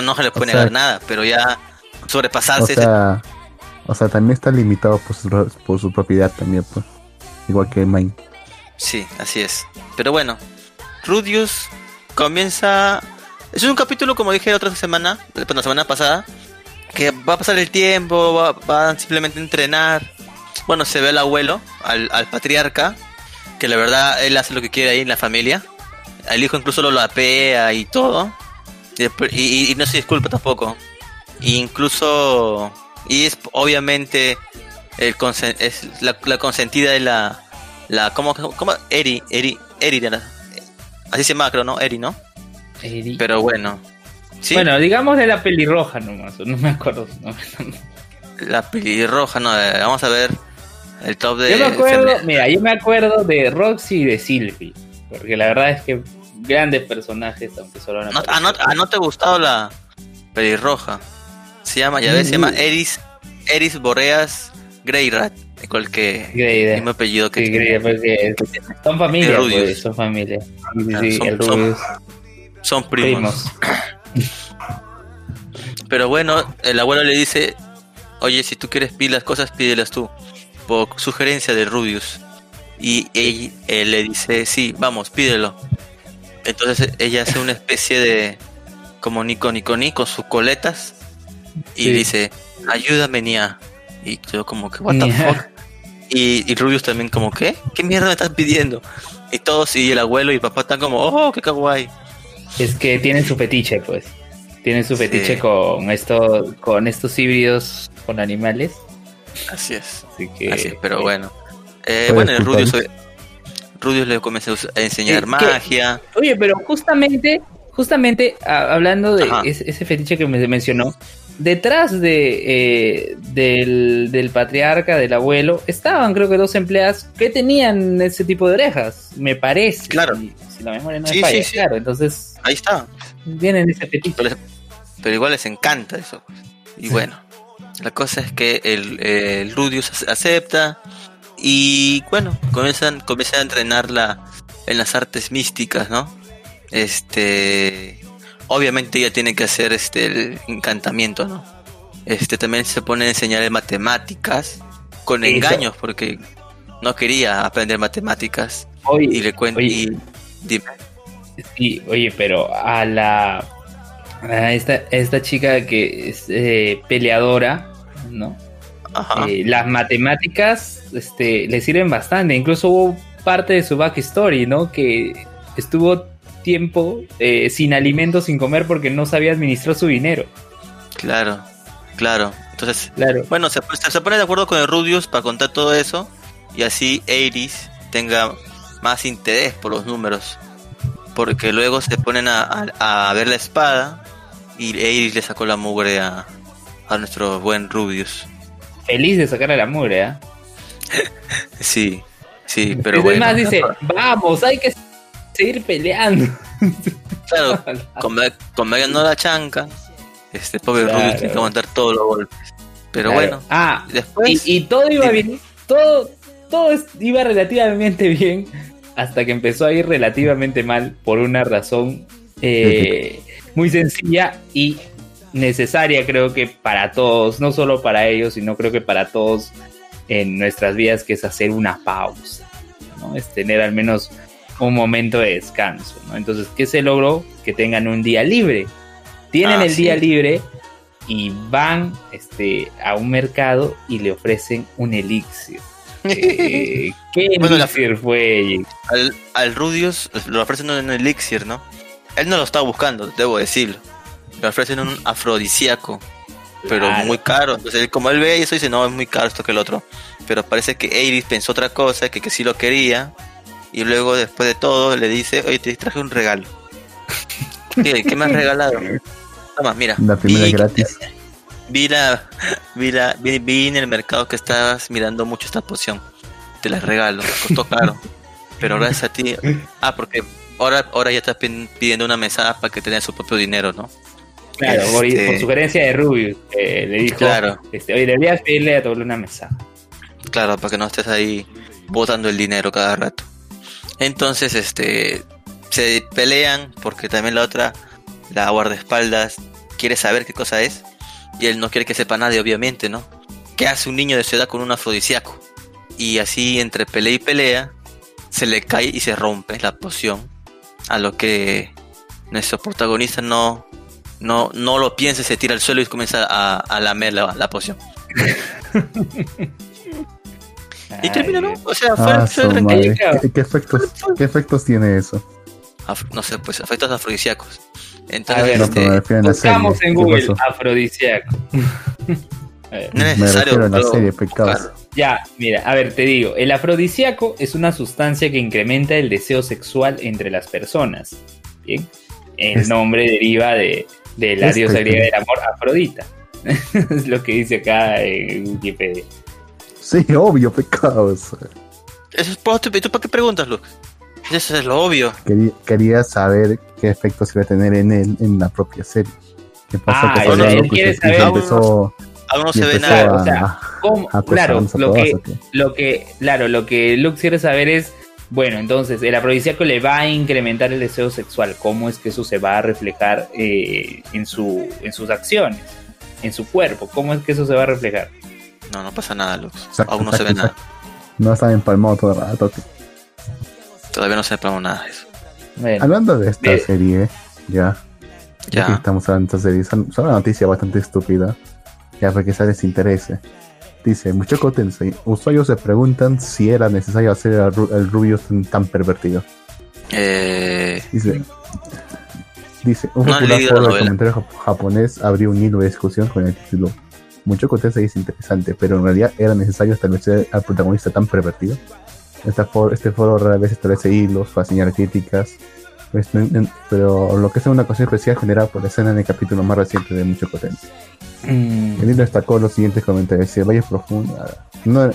no se le puede negar nada, pero ya sobrepasarse. O sea, o sea, también está limitado por su, por su propiedad también, pues. Igual que Mine. Sí, así es. Pero bueno, Rudius comienza. Es un capítulo, como dije la otra semana, la semana pasada, que va a pasar el tiempo, va, a simplemente entrenar. Bueno, se ve al abuelo, al, al patriarca, que la verdad él hace lo que quiere ahí en la familia. El hijo incluso lo apea y todo. Y, no se disculpa tampoco. incluso, y es obviamente el es la, consentida de la, la ¿cómo, cómo? Eri, Eri, Eri, así se llama creo, ¿no? Eri, ¿no? Eri. Pero bueno. ¿sí? Bueno, digamos de la pelirroja nomás, no me acuerdo. La pelirroja, no, eh, vamos a ver el top de... Yo me acuerdo, mira, yo me acuerdo de Roxy y de Sylvie, porque la verdad es que grandes personajes, aunque solo no, ah, no, ah, no, te ha gustado la pelirroja. Se llama, ya ves, se llama Eris, Eris Boreas Greyrat. Igual que el mismo apellido que sí, son familia, pues, son familia. son, son, primos. [laughs] Pero bueno, el abuelo le dice, oye, si tú quieres pedir las cosas, pídelas tú. Por sugerencia de Rubius. Y él le dice, sí, vamos, pídelo. Entonces ella hace una especie de como Nico Nico Ni con sus coletas y dice, ayúdame Nia. Y yo como que, what the fuck. Y, y Rubius también como, ¿qué? ¿Qué mierda me estás pidiendo? Y todos, y el abuelo y el papá están como, oh, qué kawaii. Es que tienen su fetiche, pues. Tienen su fetiche con esto, con estos híbridos con animales. Así es. Así que, pero bueno. Eh, bueno, el Rubius Rudius le comenzó a enseñar magia. oye, pero justamente, justamente hablando de ese, fetiche que me mencionó, detrás de eh, del, patriarca, del abuelo, estaban creo que dos empleadas que tenían ese tipo de orejas, me parece. Claro. Si, la memoria no es falla, claro, entonces... Ahí está. Vienen ese fetiche. Pero, igual les encanta eso. Y bueno. La cosa es que el, el Rudius acepta y bueno, comienzan, comienzan a entrenarla en las artes místicas, ¿no? Este, obviamente ella tiene que hacer este el encantamiento, ¿no? Este también se pone a enseñar matemáticas con engaños porque no quería aprender matemáticas y le cuento y Sí, oye, pero a la a esta, esta chica que es eh, peleadora, ¿no? Eh, las matemáticas este, le sirven bastante. Incluso hubo parte de su backstory, ¿no? Que estuvo tiempo eh, sin alimentos, sin comer, porque no sabía administrar su dinero. Claro, claro. Entonces, bueno, se, se, pone de acuerdo con el Rudius para contar todo eso y así Iris tenga más interés por los números. Porque luego se ponen a, ver la espada y Iris le sacó la mugre a, a nuestro buen Rubius. Feliz de sacarle la mugre, ¿eh? [laughs] sí, sí, pero bueno. Además dice, vamos, hay que seguir peleando. [laughs] Claro, con, con no la chanca, este pobre Rubius tiene que aguantar todos los golpes. Pero bueno, ah, después... Y, todo iba bien, todo, todo iba relativamente bien hasta que empezó a ir relativamente mal por una razón eh, muy sencilla y necesaria creo que para todos, no solo para ellos, sino creo que para todos en nuestras vidas, que es hacer una pausa, ¿no? es tener al menos un momento de descanso. ¿no? Entonces, ¿qué se logró? Que tengan un día libre. Tienen ah, el día libre y van este, a un mercado y le ofrecen un elixir. [laughs] Eh, ¿Qué elixir fue? Al, al Rudius lo ofrecen un elixir, ¿no? Él no lo estaba buscando, debo decirlo. Le ofrecen un afrodisíaco, pero muy caro. Entonces, como él ve eso, dice: No, es muy caro esto que el otro. Pero parece que Iris pensó otra cosa, que, que sí lo quería. Y luego, después de todo, le dice: Oye, te traje un regalo. ¿Qué, ¿Qué me has regalado? Toma, mira. La primera gratis vi la, vi, la, vi, en el mercado que estabas mirando mucho esta poción. Te la regalo, costó caro. Pero gracias a ti. Ah, porque ahora, ahora ya estás pidiendo una mesada para que tengas su propio dinero, ¿no? Claro, por, este, sugerencia de Rubius, le dijo, claro. este, oye, deberías pedirle a doble una mesada. Claro, para que no estés ahí botando el dinero cada rato. Entonces, este, se pelean porque también la otra, la guardaespaldas, quiere saber qué cosa es y él no quiere que sepa nadie, obviamente, ¿no? ¿Qué hace un niño de su edad con un afrodisíaco? Y así, entre pelea y pelea, se le cae y se rompe la poción. A lo que nuestro protagonista no, no, no lo piensa, se tira al suelo y comienza a, a lamer la, poción. [laughs] y termina, ¿no? O sea, fue, ah, ¿Qué, efectos, ¿Qué efectos tiene eso? no sé, pues efectos afrodisíacos. Entonces, este, buscamos en Google afrodisíaco. [laughs] no es necesario. la serie, Ya, mira, a ver, te digo, el afrodisíaco es una sustancia que incrementa el deseo sexual entre las personas. Bien, el nombre deriva de, de la diosa griega del amor, Afrodita. [laughs] es lo que dice acá en Wikipedia. Sí, obvio, pecados. Eso es, ¿Tú para qué preguntas, Luke? Eso es lo obvio. Quería, saber qué efectos iba a tener en él, en la propia serie. ¿Qué pasó? Ah, él quiere saber. Empezó, aún no se ve nada. o sea, claro, lo que, lo que, claro, lo que Luke quiere saber es, bueno, entonces el afrodisíaco le va a incrementar el deseo sexual. ¿Cómo es que eso se va a reflejar eh, en, su, en sus acciones, en su cuerpo? ¿Cómo es que eso se va a reflejar? No, no pasa nada, Luke. aún no se ve nada. No está empalmado todo el rato. Todavía no sepamos nada de eso. Hablando de esta serie, ya. Ya. estamos hablando de esta serie. Es una noticia bastante estúpida. Ya para que se les interese. Dice, mucho Tensei, usuarios se preguntan si era necesario hacer el, rubio tan, pervertido. Eh... Dice, dice, un popular foro de comentarios japonés abrió un hilo de discusión con el título. Mucho Tensei es interesante, pero en realidad era necesario establecer al protagonista tan pervertido este foro rara vez establece hilos para señalar críticas, pues, pero lo que es una ocasión especial generada por la escena en el capítulo más reciente de Mucho Potencia. Mm. El hilo destacó los siguientes comentarios: si vaya profunda. No,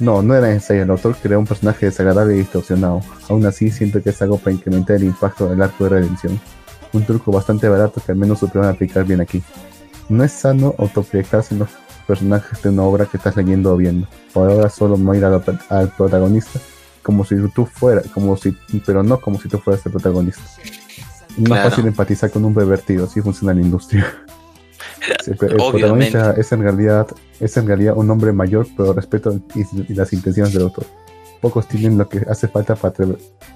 no, no era necesario. El autor creó un personaje desagradable y distorsionado. Aún así, siento que es algo para incrementar el impacto del arco de redención. Un truco bastante barato que al menos supieron aplicar bien aquí. No es sano autoproyectarse en los personajes de una obra que estás leyendo o viendo. Por ahora solo ir al, protagonista como si tú fueras, como si, pero no como si tú fueras el protagonista. No es fácil empatizar con un pervertido, así funciona la industria. [laughs] el protagonista es en realidad es en realidad un hombre mayor, pero respeto y, las intenciones del autor. Pocos tienen lo que hace falta para,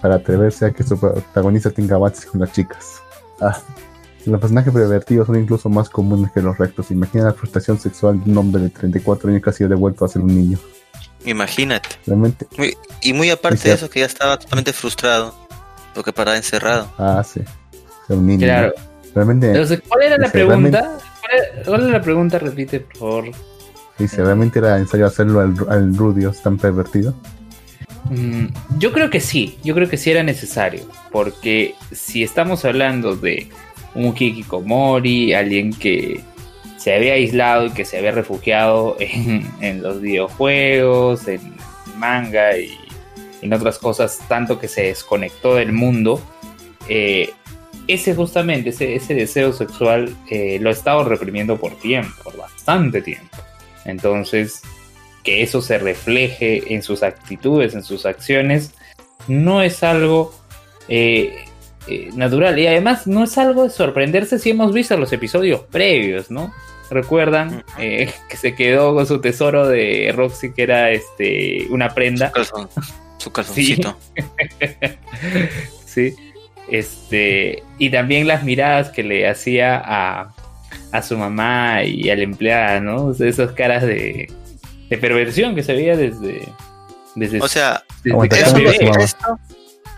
para atreverse a que su protagonista tenga avances con las chicas. Ah, los personajes pervertidos son incluso más comunes que los rectos. Imagina la frustración sexual de un hombre de 34 años que ha sido devuelto a ser un niño. Imagínate. Realmente. y muy aparte de eso, que ya estaba totalmente frustrado. Porque paraba encerrado. Ah, sí. un niño. Claro. Realmente. ¿cuál era la pregunta? ¿Cuál era la pregunta? Repite, por favor. Dice, ¿realmente era necesario hacerlo al, al Rudios tan pervertido? Mm, yo creo que sí, yo creo que sí era necesario, porque si estamos hablando de un Kikikomori, alguien que se había aislado y que se había refugiado [laughs] en, los videojuegos, en manga y en otras cosas, tanto que se desconectó del mundo, eh, ese justamente, ese, deseo sexual eh, lo ha estado reprimiendo por tiempo, por bastante tiempo. Entonces, que eso se refleje en sus actitudes, en sus acciones, no es algo eh, eh, natural. Y además no es algo de sorprenderse si hemos visto los episodios previos, ¿no? Recuerdan eh, [laughs] que se quedó con su tesoro de Roxy, que era este una prenda. Su, calzoncito. [laughs] Sí. Este. Y también las miradas que le hacía a, a su mamá y a la empleada, ¿no? esas caras de, de perversión que se veía desde. desde o sea,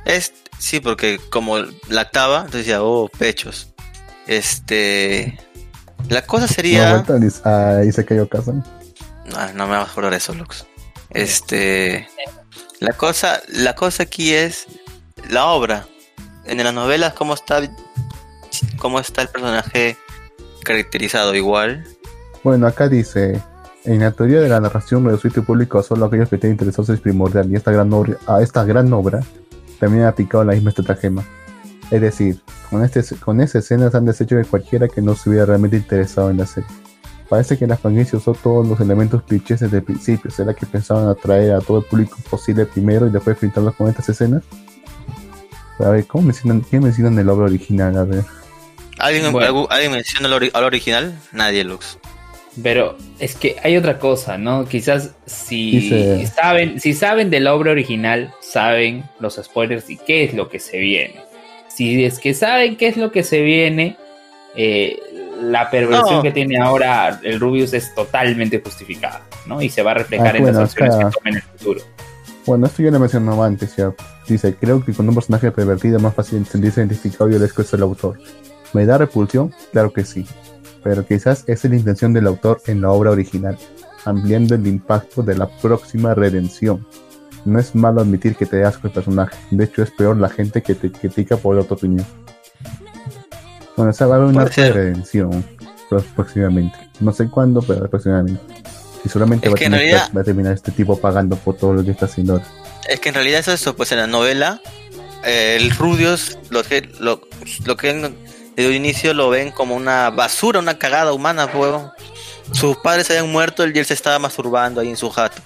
es, sí, porque como lactaba, entonces decía, oh, pechos. Este. La cosa sería. ahí se cayó casa. No, no me vas a jurar eso, Lux. Este. La cosa, la cosa aquí es la obra. En las novelas, ¿cómo está, cómo está el personaje caracterizado? Igual. Bueno, acá dice en la teoría de la narración, reducir público a solo aquellos que estén interesados es primordial, y esta gran obra, a esta gran obra también ha aplicado la misma estratagema. Es decir, con, este, con esas escenas han deshecho de cualquiera que no se hubiera realmente interesado en la serie. Parece que la franquicia usó todos los elementos clichés desde el principio. ¿Será que pensaban atraer a todo el público posible primero y después pintarlos con estas escenas? A ver, ¿cómo mencionan, ¿qué mencionan el obra original? A ver. ¿Alguien, ¿alguien menciona el obra original? Nadie, Lux. Pero es que hay otra cosa, ¿no? Quizás si saben, si saben de la obra original, saben los spoilers y qué es lo que se viene. Si es que saben qué es lo que se viene, eh, la perversión que tiene ahora el Rubius es totalmente justificada, ¿no? Y se va a reflejar ah, en las acciones que tome en el futuro. Bueno, esto ya lo mencionaba antes, ya. Dice, creo que con un personaje pervertido es más fácil sentirse identificado y el es el autor. ¿Me da repulsión? Claro que sí pero quizás esa es la intención del autor en la obra original, ampliando el impacto de la próxima redención. No es malo admitir que te asco el personaje, de hecho es peor la gente que te critica por otra opinión. Bueno, esa va a haber una redención próximamente. No sé cuándo, pero próximamente. Y solamente va, a terminar este tipo pagando por todo lo que está haciendo Es que en realidad es eso, pues en la novela, eh, el Rudios, lo que, lo, lo que desde el inicio lo ven como una basura, una cagada humana, fuego. Sus padres habían muerto y él se estaba masturbando ahí en su jato.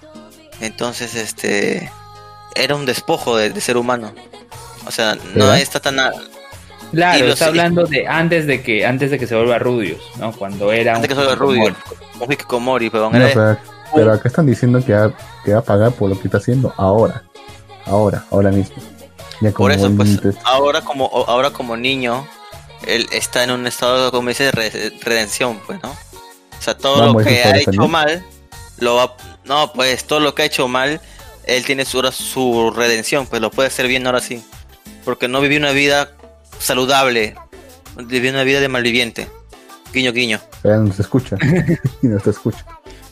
Entonces, este. Era un despojo de, ser humano. O sea, no está tan. Claro, está hablando de antes de que antes de que se vuelva Rudius, ¿no? Cuando era antes de que se vuelva Rudius, un Mori, pero, pero, acá están diciendo que va, que va a pagar por lo que está haciendo ahora, ahora, ahora mismo. por eso, pues, ahora como ahora como niño él está en un estado, como dice, de redención, pues, ¿no? O sea, todo lo que ha hecho mal, lo va, no, pues todo lo que ha hecho mal, él tiene su, su redención, pues lo puede hacer bien ahora sí. Porque no vivió una vida saludable, vivió una vida de malviviente. Guiño, guiño. no se escucha. [laughs] no se escucha.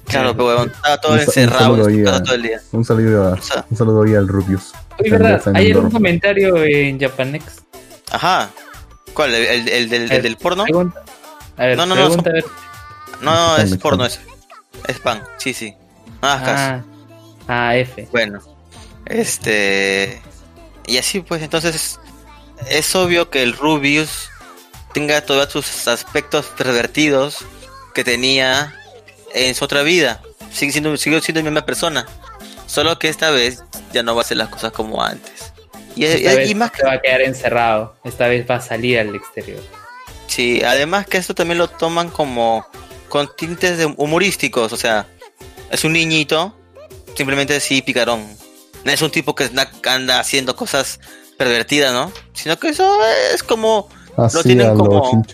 Claro, pero estaba todo encerrado todo el día. Un saludo, un saludo ahí al Rubius. Oye, ¿verdad? ¿Hay algún comentario en Japanex? Ajá. ¿Cuál? ¿El, el, del, del, porno? A ver, no, no, no. No, es porno, es, es pan, sí, sí. Ah, ah, F. Bueno, este. Y así, pues, entonces. Es obvio que el Rubius tenga todos sus aspectos pervertidos que tenía en su otra vida. Sigue siendo, sigue siendo la misma persona. Solo que esta vez ya no va a hacer las cosas como antes. Y, esta más que va a quedar encerrado. Esta vez va a salir al exterior. Sí, además que esto también lo toman como con tintes humorísticos. O sea, es un niñito, simplemente así picarón. No es un tipo que anda haciendo cosas pervertidas, ¿no? Sino que eso es como... lo tienen como...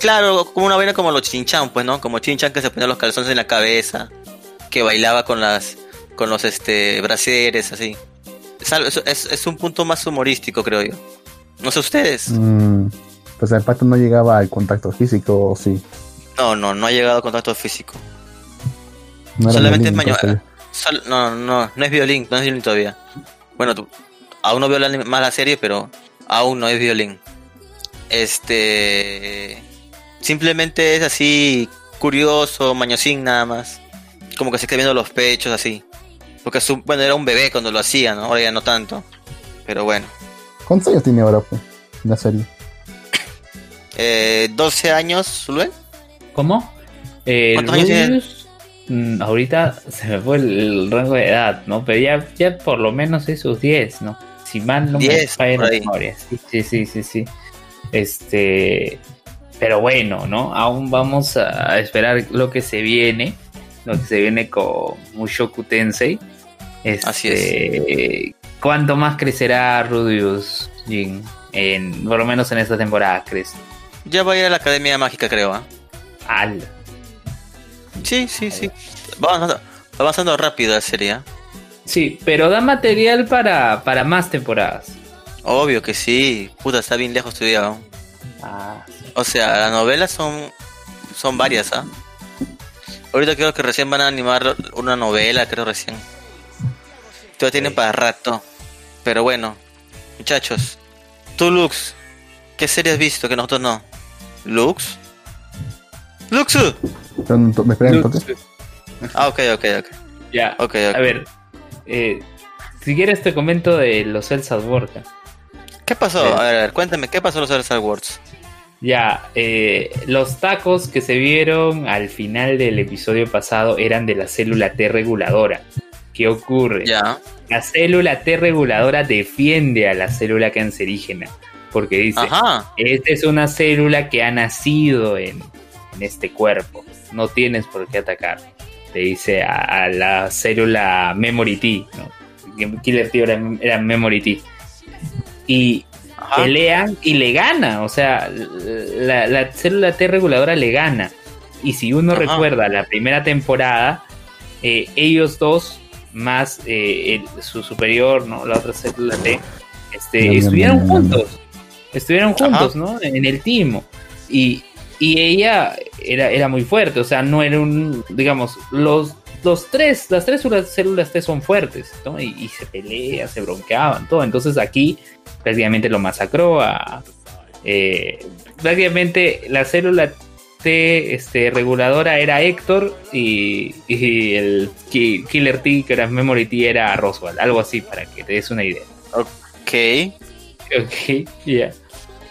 Claro, como una vaina como los chinchan, pues, ¿no? Como chinchan que se ponía los calzones en la cabeza, que bailaba con las con los este brasieres, así. Es, es, un punto más humorístico, creo yo. No sé ustedes. Mm, pues el pato no llegaba al contacto físico, ¿o sí? No, no, no ha llegado al contacto físico. Solamente es mañana. no, no, no es violín, no es violín todavía. Bueno, tú, aún no veo más la serie, pero aún no es violín. Este. Simplemente es así curioso, mañosín nada más. Como que se está viendo los pechos así. Porque su, bueno, era un bebé cuando lo hacía, ¿no? Ahora ya no tanto. Pero bueno. ¿Cuántos años tiene ahora, pues, la serie? Eh, 12 años. ¿Cómo? Eh, ¿Cuántos años tiene? Mm, ahorita se me fue el, rango de edad, ¿no? Pero ya, ya por lo menos esos 10, ¿no? Si mal no 10, me falla la memoria. Sí, sí, sí, sí. Este. Pero bueno, ¿no? Aún vamos a esperar lo que se viene. Lo que se viene con Mushoku Tensei. Este, Así es. ¿Cuánto más crecerá Rudius Jin? En, por lo menos en esta temporada, ¿crees? Ya va a ir a la Academia Mágica, creo. ¿eh? Al. Sí, sí, sí. Va avanzando, rápido la serie. ¿ah? Sí, pero da material para, para más temporadas. Obvio que sí. Puta, está bien lejos estudiado. Ah, O sea, las novelas son, son varias, ¿ah? Ahorita creo que recién van a animar una novela, creo recién. Todavía tienen para rato. Pero bueno, muchachos. Tú, Lux, ¿qué serie has visto que nosotros no? ¿Lux? ¡Luxu! ¿Me esperan entonces? Ah, ok, ok, ok. Ya. Okay, A ver, eh, si quieres te comento de los Elsa World. ¿Qué pasó? A ver, a ver, cuéntame, ¿qué pasó en los Elsa Wars? Ya, eh, los tacos que se vieron al final del episodio pasado eran de la célula T reguladora. ¿Qué ocurre? Ya. La célula T reguladora defiende a la célula cancerígena. Porque dice, esta es una célula que ha nacido en, en este cuerpo. No tienes por qué atacar. Te dice a, la célula Memory T. ¿no? Killer T era, Memory T. Y pelean y le gana. O sea, la, célula T reguladora le gana. Y si uno recuerda la primera temporada, eh, ellos dos, más eh, su superior, ¿no? La otra célula T, este, estuvieron juntos. Estuvieron juntos, ¿no? En el timo. Y, y ella era, era muy fuerte, o sea, no era un, digamos, los, los tres, las tres células T son fuertes, ¿no? Y, se pelean, se bronqueaban, todo. Entonces aquí prácticamente lo masacró a... Eh, prácticamente la célula Este, reguladora era Héctor y, el Killer T, que era Memory T, era Roswell, algo así para que te des una idea. Ok. Ok, ya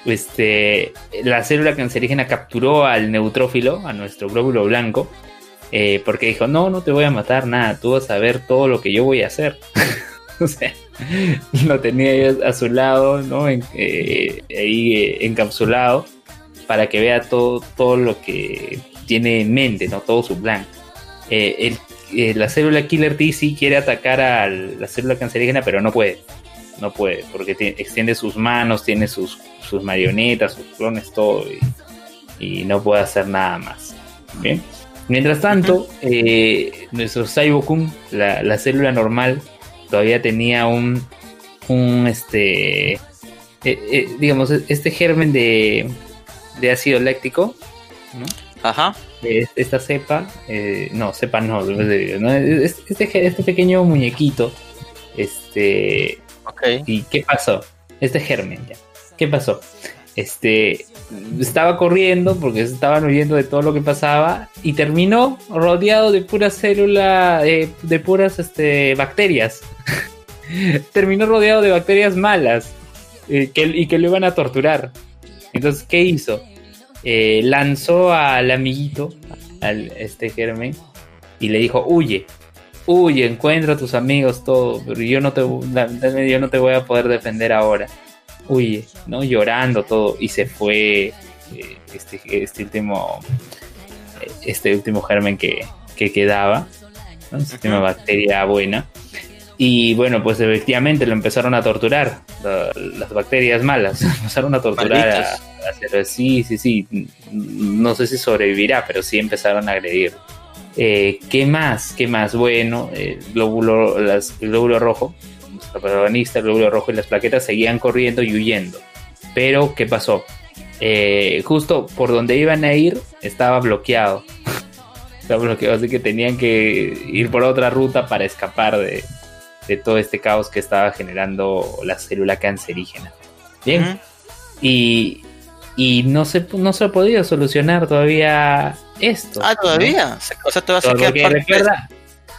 este, la célula cancerígena capturó al neutrófilo, a nuestro glóbulo blanco, eh, porque dijo, no, no te voy a matar nada, tú vas a ver todo lo que yo voy a hacer. [laughs] o sea, lo tenía a su lado, ¿no? En, eh, ahí eh, encapsulado, para que vea todo, todo lo que tiene en mente, ¿no? Todo su plan. la célula Killer T sí quiere atacar a la célula cancerígena, pero no puede no puede, porque extiende sus manos, tiene sus, sus marionetas, sus clones, todo, y, no puede hacer nada más. Bien. Mientras tanto, eh, nuestro Saibokun, la, la célula normal, todavía tenía un, un este, eh, eh, digamos, este germen de, de ácido láctico, ¿no? Ajá. Esta cepa, no, cepa no, este, este pequeño muñequito, este, ¿Y qué pasó? Este germen ya. ¿Qué pasó? Este estaba corriendo porque estaban huyendo de todo lo que pasaba y terminó rodeado de puras células, de, puras este, bacterias. [laughs] terminó rodeado de bacterias malas eh, y que lo iban a torturar. Entonces, ¿qué hizo? Eh, lanzó al amiguito, al este germen y le dijo, huye, huye, encuentra a tus amigos, todo, pero yo no te, yo no te voy a poder defender ahora. Huye, ¿no? Llorando todo. Y se fue eh, este, este último este último germen que, quedaba, ¿no? última bacteria buena. Y bueno, pues efectivamente lo empezaron a torturar, las bacterias malas, [laughs] empezaron a torturar a, sí, sí, sí, no sé si sobrevivirá, pero sí empezaron a agredir. Eh, ¿Qué más? ¿Qué más? Bueno, el glóbulo, las, el glóbulo rojo, nuestro protagonista, el glóbulo rojo y las plaquetas seguían corriendo y huyendo. Pero, ¿qué pasó? Eh, justo por donde iban a ir estaba bloqueado. [laughs] estaba bloqueado, así que tenían que ir por otra ruta para escapar de, todo este caos que estaba generando la célula cancerígena. Bien. Y, no se, no se ha podido solucionar todavía esto. Ah, todavía. O sea, te vas a quedar recuerda,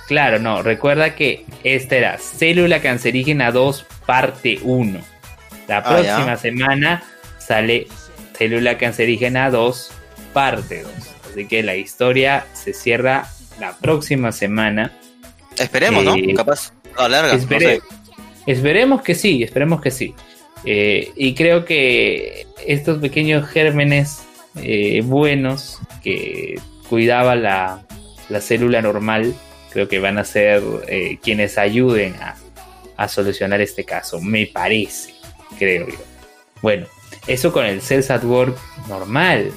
Claro, no, recuerda que esta era célula cancerígena 2, parte 1. La ah, próxima semana sale Célula Cancerígena 2, parte 2. Así que la historia se cierra la próxima semana. Esperemos, ¿no? Eh, Capaz. Esperemos que sí, esperemos que sí. Eh, y creo que estos pequeños gérmenes eh, buenos que cuidaba la, la, célula normal, creo que van a ser quienes ayuden a, a solucionar este caso, me parece, creo yo. Bueno, eso con el Cells at Work normal.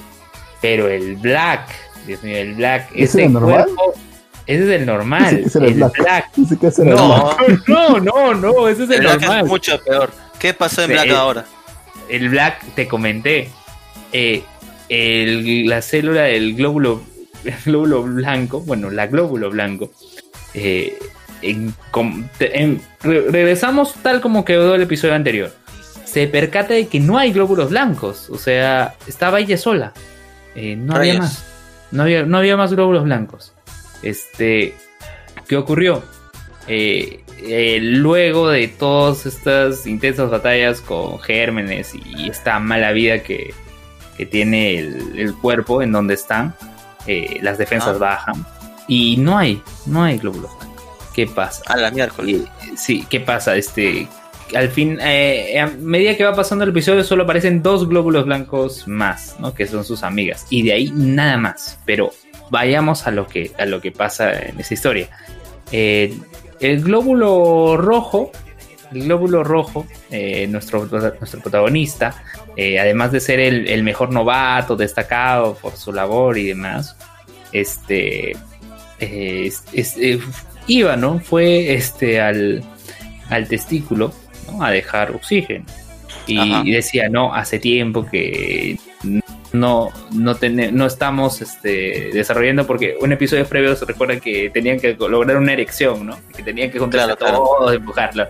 Pero el Black, Dios mío, el Black, ese es normal? Ese es el normal. Ese el, Black. no, no, no, no, ese es el, normal. Es mucho peor. ¿Qué pasó en Black ahora? El Black, te comenté. Eh, el, la célula del glóbulo, [laughs] glóbulo blanco, bueno, la glóbulo blanco, eh, regresamos tal como quedó el episodio anterior se percata de que no hay glóbulos blancos. O sea, estaba ella sola. Eh, no había más. No había, no había más glóbulos blancos. Este, ¿qué ocurrió? Eh, eh, luego de todas estas intensas batallas con gérmenes y esta mala vida que, tiene el, cuerpo en donde están, las defensas ah. bajan y no hay, no hay glóbulos blancos. ¿Qué pasa? A la miércoles. sí, ¿qué pasa? Este, al fin, eh, a medida que va pasando el episodio, solo aparecen dos glóbulos blancos más, ¿no? Que son sus amigas. Y de ahí nada más. Pero vayamos a lo que, a lo que pasa en esa historia. Eh, el glóbulo rojo, el glóbulo rojo, eh, nuestro, nuestro protagonista, además de ser el, mejor novato, destacado por su labor y demás, este, iba, ¿no? Fue este al, al testículo a dejar oxígeno. Y, decía, no, hace tiempo que no, no, no estamos este, desarrollando, porque un episodio previo se recuerda que tenían que lograr una erección, ¿no? Que tenían que juntarse todos, empujarlo.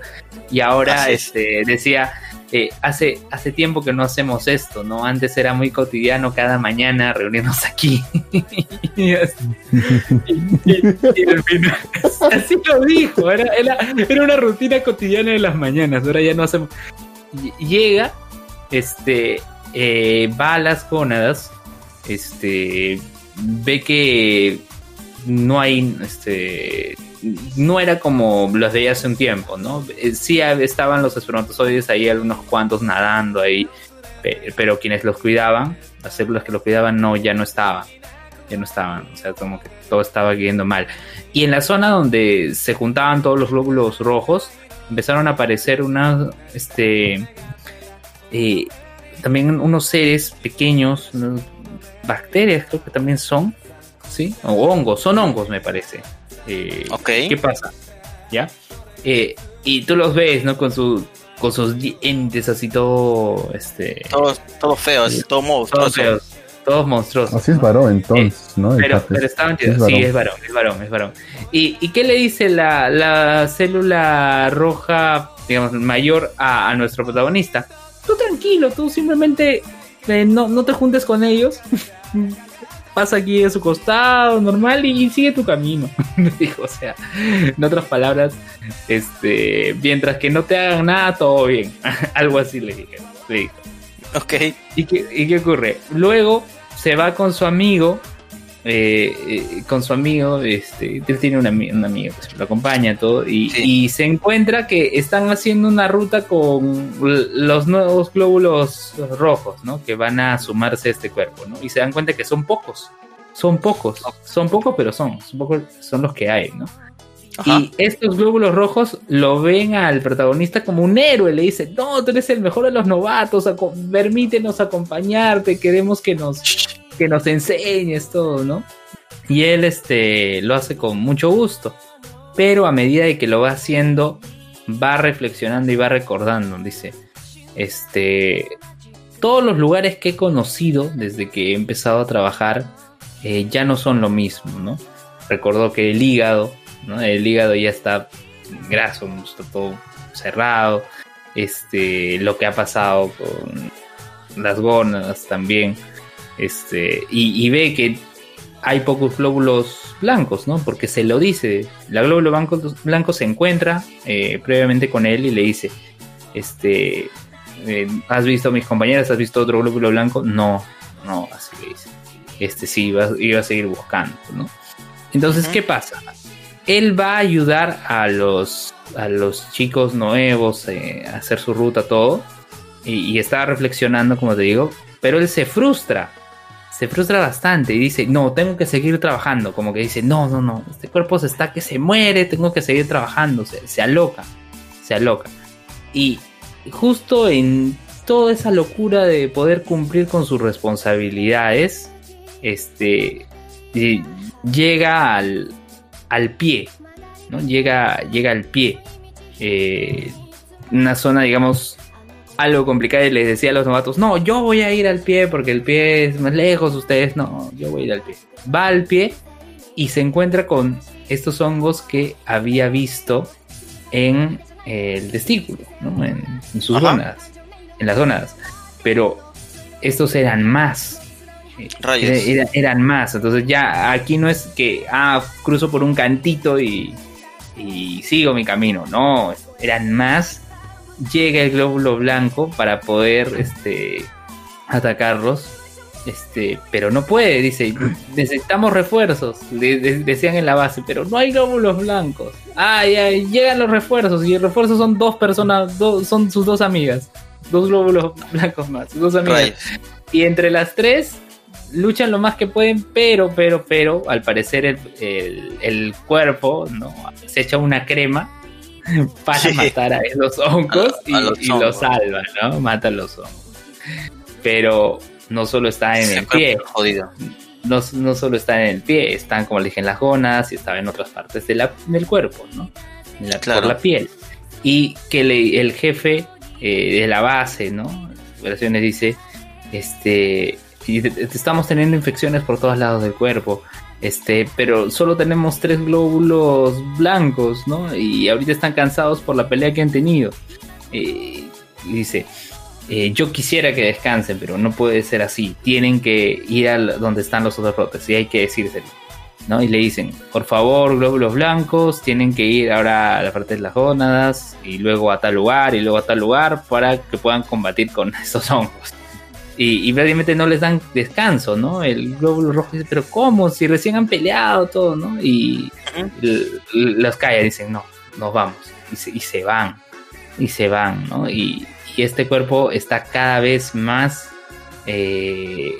Y ahora este, decía, eh, hace, hace tiempo que no hacemos esto, ¿no? Antes era muy cotidiano cada mañana reunirnos aquí. [laughs] y, [laughs] así lo dijo, era, era, una rutina cotidiana de las mañanas, ahora ya no hacemos. Llega, este, eh, va a las gónadas, este, ve que no hay, este, no era como los de hace un tiempo, ¿no? Eh, sí estaban los espermatozoides ahí, algunos cuantos nadando ahí, pero quienes los cuidaban, las células que los cuidaban, no, ya no estaban. Ya no estaban, o sea, como que todo estaba yendo mal. Y en la zona donde se juntaban todos los glóbulos rojos, empezaron a aparecer unas, este, eh, también unos seres pequeños, bacterias creo que también son, ¿sí? O hongos, son hongos me parece. Eh, ¿Qué pasa? ¿Ya? Eh, y tú los ves, ¿no? Con, su, con sus dientes así todo... Este, todos, todos feos, todos monstruosos. Todos feos, todos monstruosos. Así es varón entonces, ¿no? Pero, pero estaban... Sí, es varón, es varón, es varón. ¿Y, ¿Y, qué le dice la, la célula roja, digamos, mayor a, a nuestro protagonista? Tú tranquilo, tú simplemente eh, no, no te juntes con ellos. [laughs] pasa aquí a su costado, normal, y, sigue tu camino. [laughs] Dijo, o sea, en otras palabras, este, mientras que no te hagan nada, todo bien. [laughs] Algo así le dije. Le Ok. ¿Y qué, ¿Y qué ocurre? Luego se va con su amigo, eh, eh, con su amigo, este, él tiene un, amigo que lo acompaña todo, y, se encuentra que están haciendo una ruta con los nuevos glóbulos rojos, ¿no? Que van a sumarse a este cuerpo, ¿no? Y se dan cuenta que son pocos, son pocos, son pocos, pero son, son, pocos, son los que hay, ¿no? Y estos glóbulos rojos lo ven al protagonista como un héroe. Le dice, no, tú eres el mejor de los novatos, permítenos acompañarte, queremos que nos, que nos enseñes todo, ¿no? Y él este, lo hace con mucho gusto. Pero a medida de que lo va haciendo, va reflexionando y va recordando. Dice, este, todos los lugares que he conocido desde que he empezado a trabajar eh, ya no son lo mismo, ¿no? Recordó que el hígado el hígado ya está graso, está todo cerrado. Este, lo que ha pasado con las gónadas también. Este, y, ve que hay pocos glóbulos blancos, ¿no? Porque se lo dice. La glóbulo blanco, se encuentra eh, previamente con él y le dice, este, eh, ¿has visto a mis compañeras? ¿Has visto otro glóbulo blanco? No, no, así le dice. Este sí, iba, iba a seguir buscando, ¿no? Entonces, ¿qué pasa? él va a ayudar a los, a los chicos nuevos eh, a hacer su ruta, todo. Y, está reflexionando, como te digo, pero él se frustra. Se frustra bastante y dice, no, tengo que seguir trabajando. Como que dice, no, no, no, este cuerpo se está que se muere, tengo que seguir trabajando. Se, se aloca, se aloca. Y justo en toda esa locura de poder cumplir con sus responsabilidades, este, llega al, al pie, ¿no? Llega, llega al pie. Eh, una zona, digamos, algo complicada y les decía a los novatos, no, yo voy a ir al pie porque el pie es más lejos, ustedes no, yo voy a ir al pie. Va al pie y se encuentra con estos hongos que había visto en el testículo, ¿no? en, sus zonas, en las zonas. Pero estos eran más, eran más. Entonces ya aquí no es que, ah, cruzo por un cantito y, y sigo mi camino. No, eran más. Llega el glóbulo blanco para poder este, atacarlos. Este, pero no puede, dice, [clears throat] necesitamos refuerzos, decían en la base, pero no hay glóbulos blancos. Ay, ay, llegan los refuerzos y el refuerzo son dos personas, son sus dos amigas, dos glóbulos [laughs] blancos más, dos amigas. Y entre las tres luchan lo más que pueden, pero, pero, pero, al parecer el, cuerpo ¿no? se echa una crema [laughs] para matar a esos hongos y, los salva, ¿no? Mata a los hongos. Pero no solo está en el pie. Jodido. No, no, solo está en el pie, están, como le dije, en las gonas y estaba en otras partes de la, del cuerpo, ¿no? la, Por la piel. Y que el jefe eh, de la base, ¿no? Operaciones dice, este, y estamos teniendo infecciones por todos lados del cuerpo. Este, pero solo tenemos tres glóbulos blancos, ¿no? Y ahorita están cansados por la pelea que han tenido. Eh, dice, eh, yo quisiera que descansen, pero no puede ser así. Tienen que ir a donde están los otros rotes y hay que decírselo. ¿no? Y le dicen, por favor, glóbulos blancos, tienen que ir ahora a la parte de las gónadas y luego a tal lugar y luego a tal lugar para que puedan combatir con [laughs] estos hongos y, y no les dan descanso, ¿no? El glóbulo rojo dice, pero ¿cómo? Si recién han peleado todo, ¿no? Y los calla, dicen, no, nos vamos. Y se, y se van, y se van, ¿no? Y, este cuerpo está cada vez más... Eh,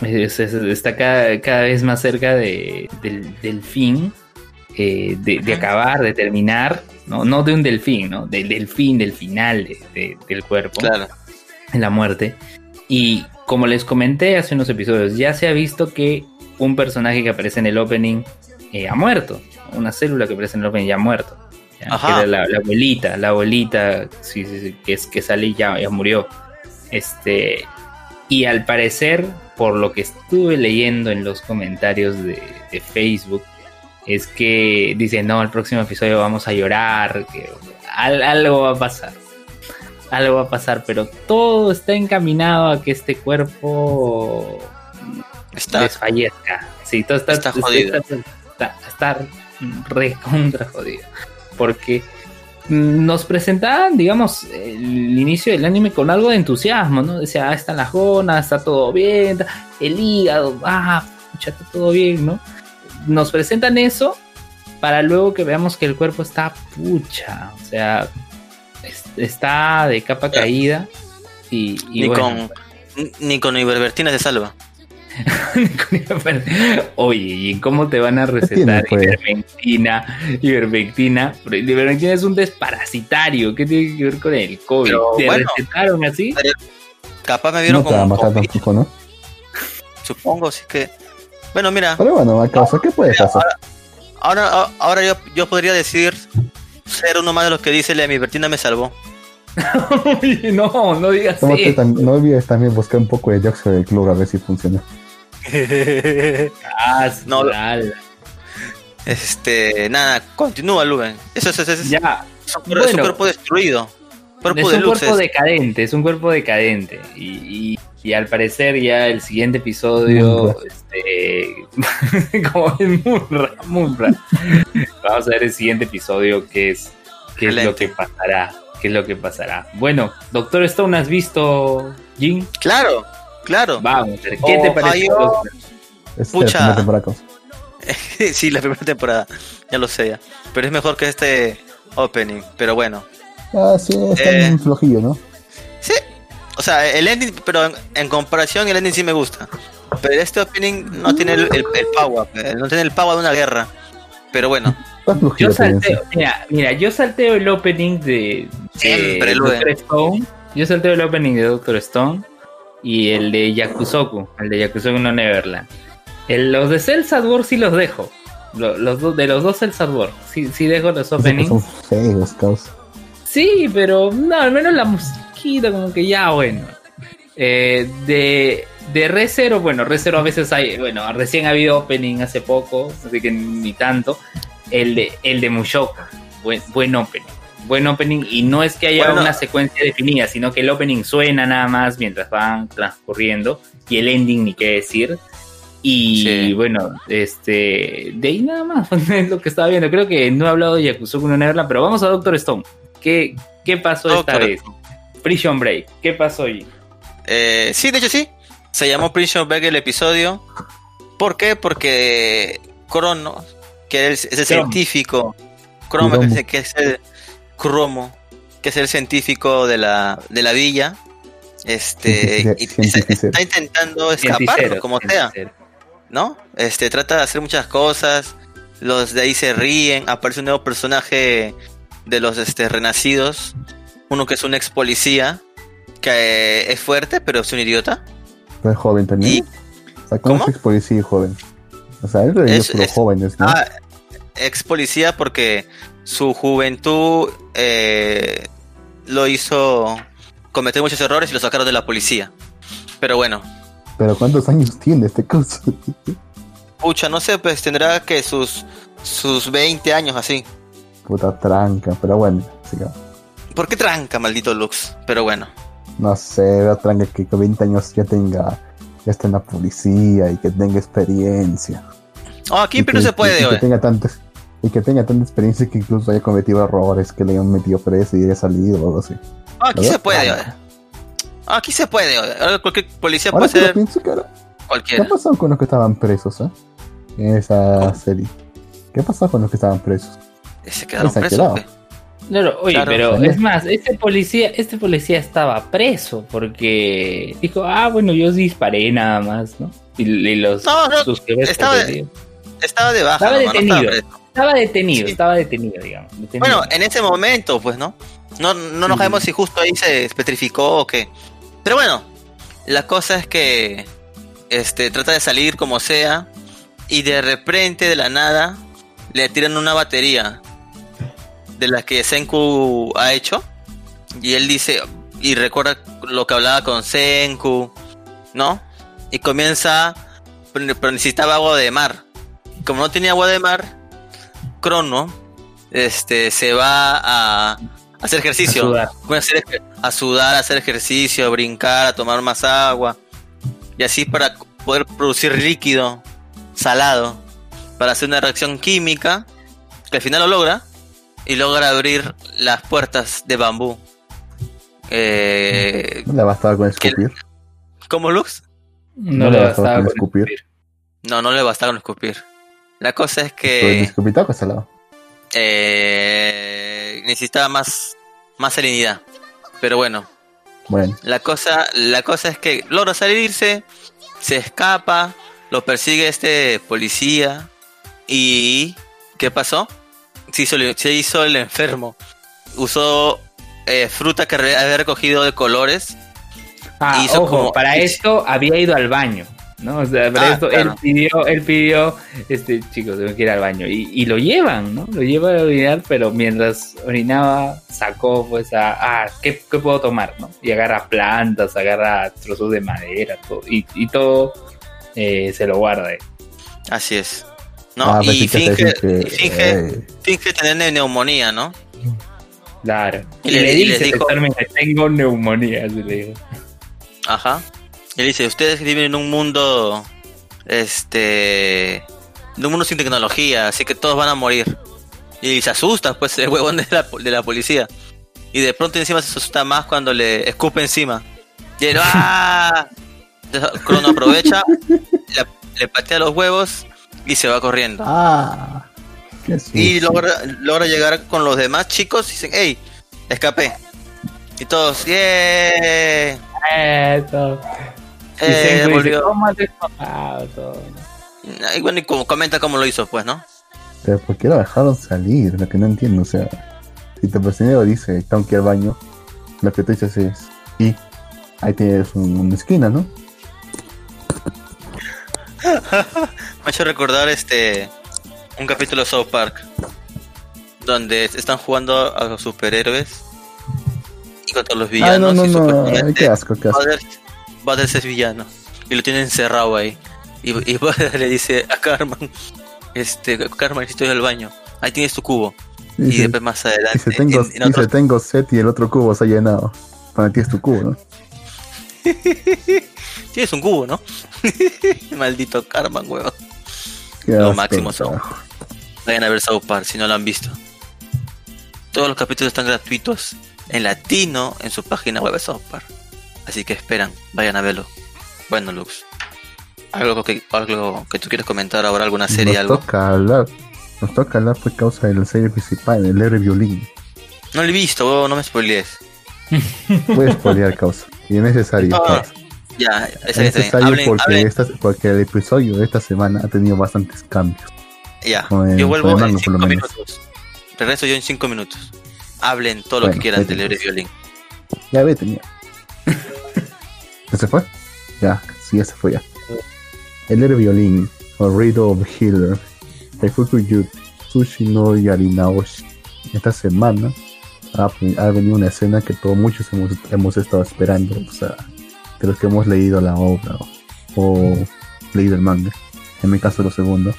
está cada, vez más cerca de, del, fin, eh, de, acabar, de terminar, ¿no? no de un delfín, ¿no? del fin, del final del cuerpo. Claro la muerte. Y como les comenté hace unos episodios, ya se ha visto que un personaje que aparece en el opening eh, ha muerto. Una célula que aparece en el opening ya ha muerto. la, abuelita, la abuelita sí, que, es, que sale y ya, ya murió. Este, y al parecer, por lo que estuve leyendo en los comentarios de, Facebook, es que dicen, no, el próximo episodio vamos a llorar, que algo va a pasar algo va a pasar, pero todo está encaminado a que este cuerpo está, desfallezca. Sí, todo está, está jodido. Está, re contra jodido. Porque nos presentaban, digamos, el inicio del anime con algo de entusiasmo, ¿no? Decía, ah, están las gonas, está todo bien, el hígado, ah, pucha, está todo bien, ¿no? Nos presentan eso para luego que veamos que el cuerpo está pucha, o sea, está de capa caída y, ni, con, ni con ivermectina se salva. [laughs] Oye, ¿y cómo te van a recetar ivermectina? Ivermectina, ivermectina es un desparasitario. ¿Qué tiene que ver con el COVID? ¿Te recetaron así? Capaz me vieron no como. ¿no? Supongo, sí que. Bueno, mira. Pero bueno, ¿qué puedes hacer? Ahora, ahora, yo, yo podría decir ser uno más de los que dice la ivermectina me salvó. [laughs] no, no digas eso. No olvides también buscar un poco de dióxido de cloro a ver si funciona. [laughs] ah, no, este, nada, continúa, Luben. Eso, es, ya. Es un, cuerpo destruido. es un cuerpo decadente, es un cuerpo decadente. Y, y, al parecer ya el siguiente episodio, este, [laughs] como en Munra, Vamos a ver el siguiente episodio que es, qué es lo que pasará. ¿Qué es lo que pasará? Bueno, Doctor Stone, ¿has visto Jim? Claro, Claro. Vamos, ¿qué te pareció? Es Pucha. la [laughs] sí, la primera temporada, ya lo sé ya. Pero es mejor que este opening, pero bueno. Ah, sí, está eh, bien flojillo, ¿no? O sea, el ending, pero en, comparación el ending sí me gusta. Pero este opening no tiene el, power, eh, no tiene el power de una guerra. Pero bueno. Yo salteo, mira, mira, yo salteo el opening de, de Doctor Stone. Yo salteo el opening de Doctor Stone y el de Yakusoku, el de Yakusoku no Neverland. El, los de Cell Sadwar sí los dejo. Los, de los dos Cell Sadwar, sí, sí dejo los openings. Son feos, Sí, pero no, al menos la como que ya bueno. Eh, de, de Re Zero, bueno, Re Zero a veces hay, bueno, recién ha habido opening hace poco, así que ni tanto. El de, el de Mushoka, buen, buen opening buen opening y no es que haya una secuencia definida, sino que el opening suena nada más mientras van transcurriendo y el ending ni qué decir. Y bueno, este, de ahí nada más [laughs] es lo que estaba viendo. Creo que no he hablado de Yakusoku no Neverland, pero vamos a Doctor Stone. ¿Qué, qué pasó esta vez? Prison Break, ¿qué pasó allí? Eh, sí, de hecho sí. Se llamó Prison Break el episodio. ¿Por qué? Porque Cronos, que es, el científico, Cronos, que es el, Cromo, que es el científico de la, de la villa, este, está, intentando escapar, como sea, ¿no? Este, trata de hacer muchas cosas, los de ahí se ríen, aparece un nuevo personaje de los este, renacidos, uno que es un ex policía, que es fuerte, pero es un idiota. es joven también. o sea, ¿cómo, es ex policía y joven? O sea, él es, es, jóvenes, ¿no? Ah, ex policía porque su juventud eh, lo hizo cometer muchos errores y lo sacaron de la policía. Pero bueno. ¿Pero cuántos años tiene este caso? Pucha, no sé, pues tendrá que sus, sus 20 años así. Puta tranca, pero bueno, sigamos. ¿Por qué tranca, maldito Lux? Pero bueno. No sé, tranca que con 20 años ya tenga, ya esté en la policía y que tenga experiencia. Oh, aquí pero no se puede, y que tenga tantos y que tenga tanta experiencia que incluso haya cometido errores, que le hayan metido preso y haya salido o algo así. aquí se puede, Aquí se puede, Ahora cualquier policía puede ser. ¿Qué ha pasado con los que estaban presos, eh? En esa serie. ¿Qué ha pasado con los que estaban presos? Se quedaron presos. Claro, oye, pero es más, este policía, este policía estaba preso porque dijo, ah, bueno, yo disparé nada más, ¿no? Y, los no, no, estaba, estaba de baja, estaba detenido. Estaba detenido, estaba detenido, digamos. Bueno, en ese momento, pues, ¿no? No, no nos sabemos si justo ahí se especificó o qué. Pero bueno, la cosa es que este trata de salir como sea y de repente, de la nada, le tiran una batería de la que Senku ha hecho. Y él dice, y recuerda lo que hablaba con Senku, ¿no? Y comienza, pero necesitaba agua de mar. Como no tenía agua de mar, Crono este, se va a hacer ejercicio. A sudar. a sudar, a hacer ejercicio, a brincar, a tomar más agua. Y así para poder producir líquido salado. Para hacer una reacción química. Que al final lo logra. Y logra abrir las puertas de bambú. Eh, ¿No le bastaba con escupir? ¿Cómo, Lux? No, le bastaba con escupir. No, no le bastaron escupir. La cosa es que. ¿El escupitaco salado? Eh, necesitaba más, más serenidad. Pero bueno. Bueno. La cosa, la cosa es que logra salirse, se escapa, lo persigue este policía. ¿Y qué pasó? Se hizo, se hizo el enfermo. Usó eh, fruta que había recogido de colores. Ah, ojo, para esto había ido al baño. ¿no? O sea, para ah, esto él pidió, él pidió, este chico, tengo que ir al baño. Y, lo llevan, ¿no? Lo lleva a orinar, pero mientras orinaba, sacó pues a, ah, ¿qué, puedo tomar? ¿no? Y agarra plantas, agarra trozos de madera, todo, y, todo eh, se lo guarda. Así es. ¿No? Ah, y finge, finge, finge, tener neumonía, ¿no? Claro. Y, le, dice, dijo, tengo neumonía, se le dijo. Ajá. Y dice, ustedes viven en un mundo, este, en un mundo sin tecnología, así que todos van a morir. Y se asusta, pues, el huevón de la, de la policía. Y de pronto encima se asusta más cuando le escupe encima. Y él, [laughs] ¡ah! Crono aprovecha, le, patea los huevos y se va corriendo. Ah, y logra, logra llegar con los demás chicos y dicen, hey, escapé. Y todos, ¡yeah! Eso. Eh, volvió. Y bueno, y como comenta cómo lo hizo, pues, ¿no? Pero ¿por qué lo dejaron salir? Lo que no entiendo, o sea, si tu personero dice, tengo que ir al baño, lo que tú dices es, y ahí tienes una esquina, ¿no? [laughs] Me ha hecho recordar este un capítulo de South Park donde están jugando a los superhéroes y contra los villanos. Ah, no, no, no, qué asco, qué asco. Butters es villano y lo tiene encerrado ahí. Y, y [laughs] le dice a Carmen, este, Carmen, ir al baño. Ahí tienes tu cubo. Y, después más adelante. Dice, tengo, tengo set y el otro cubo se ha llenado. Para ti es tu cubo, ¿no? [laughs] tienes un cubo, ¿no? [laughs] Maldito Carmen, huevo. Lo máximo son. Vayan a ver South Park si no lo han visto. Todos los capítulos están gratuitos en latino en su página web de South Park. Así que esperan, vayan a verlo. Bueno, Lux. ¿Algo que, algo que tú quieres comentar ahora? ¿Alguna serie? Nos algo? toca hablar. Nos toca hablar por causa de la serie principal, el héroe violín. No lo he visto, no me spoilees. Voy a spoilear causa. Y es necesario. Ya, es necesario porque, porque el episodio de esta semana ha tenido bastantes cambios. Ya, yo vuelvo en 5 minutos. Regreso yo en 5 minutos. Hablen todo lo que quieran del héroe violín. Ya vete. [laughs] ¿Ya se fue? Ya, sí, ya se fue ya. El héroe violín, o Riddle of Healer, Taifuku Sushi no Yarinaoshi. Esta semana ha, venido una escena que todos muchos hemos, hemos, estado esperando, o sea, de los que hemos leído la obra o, leído el manga. En mi caso, lo segundo.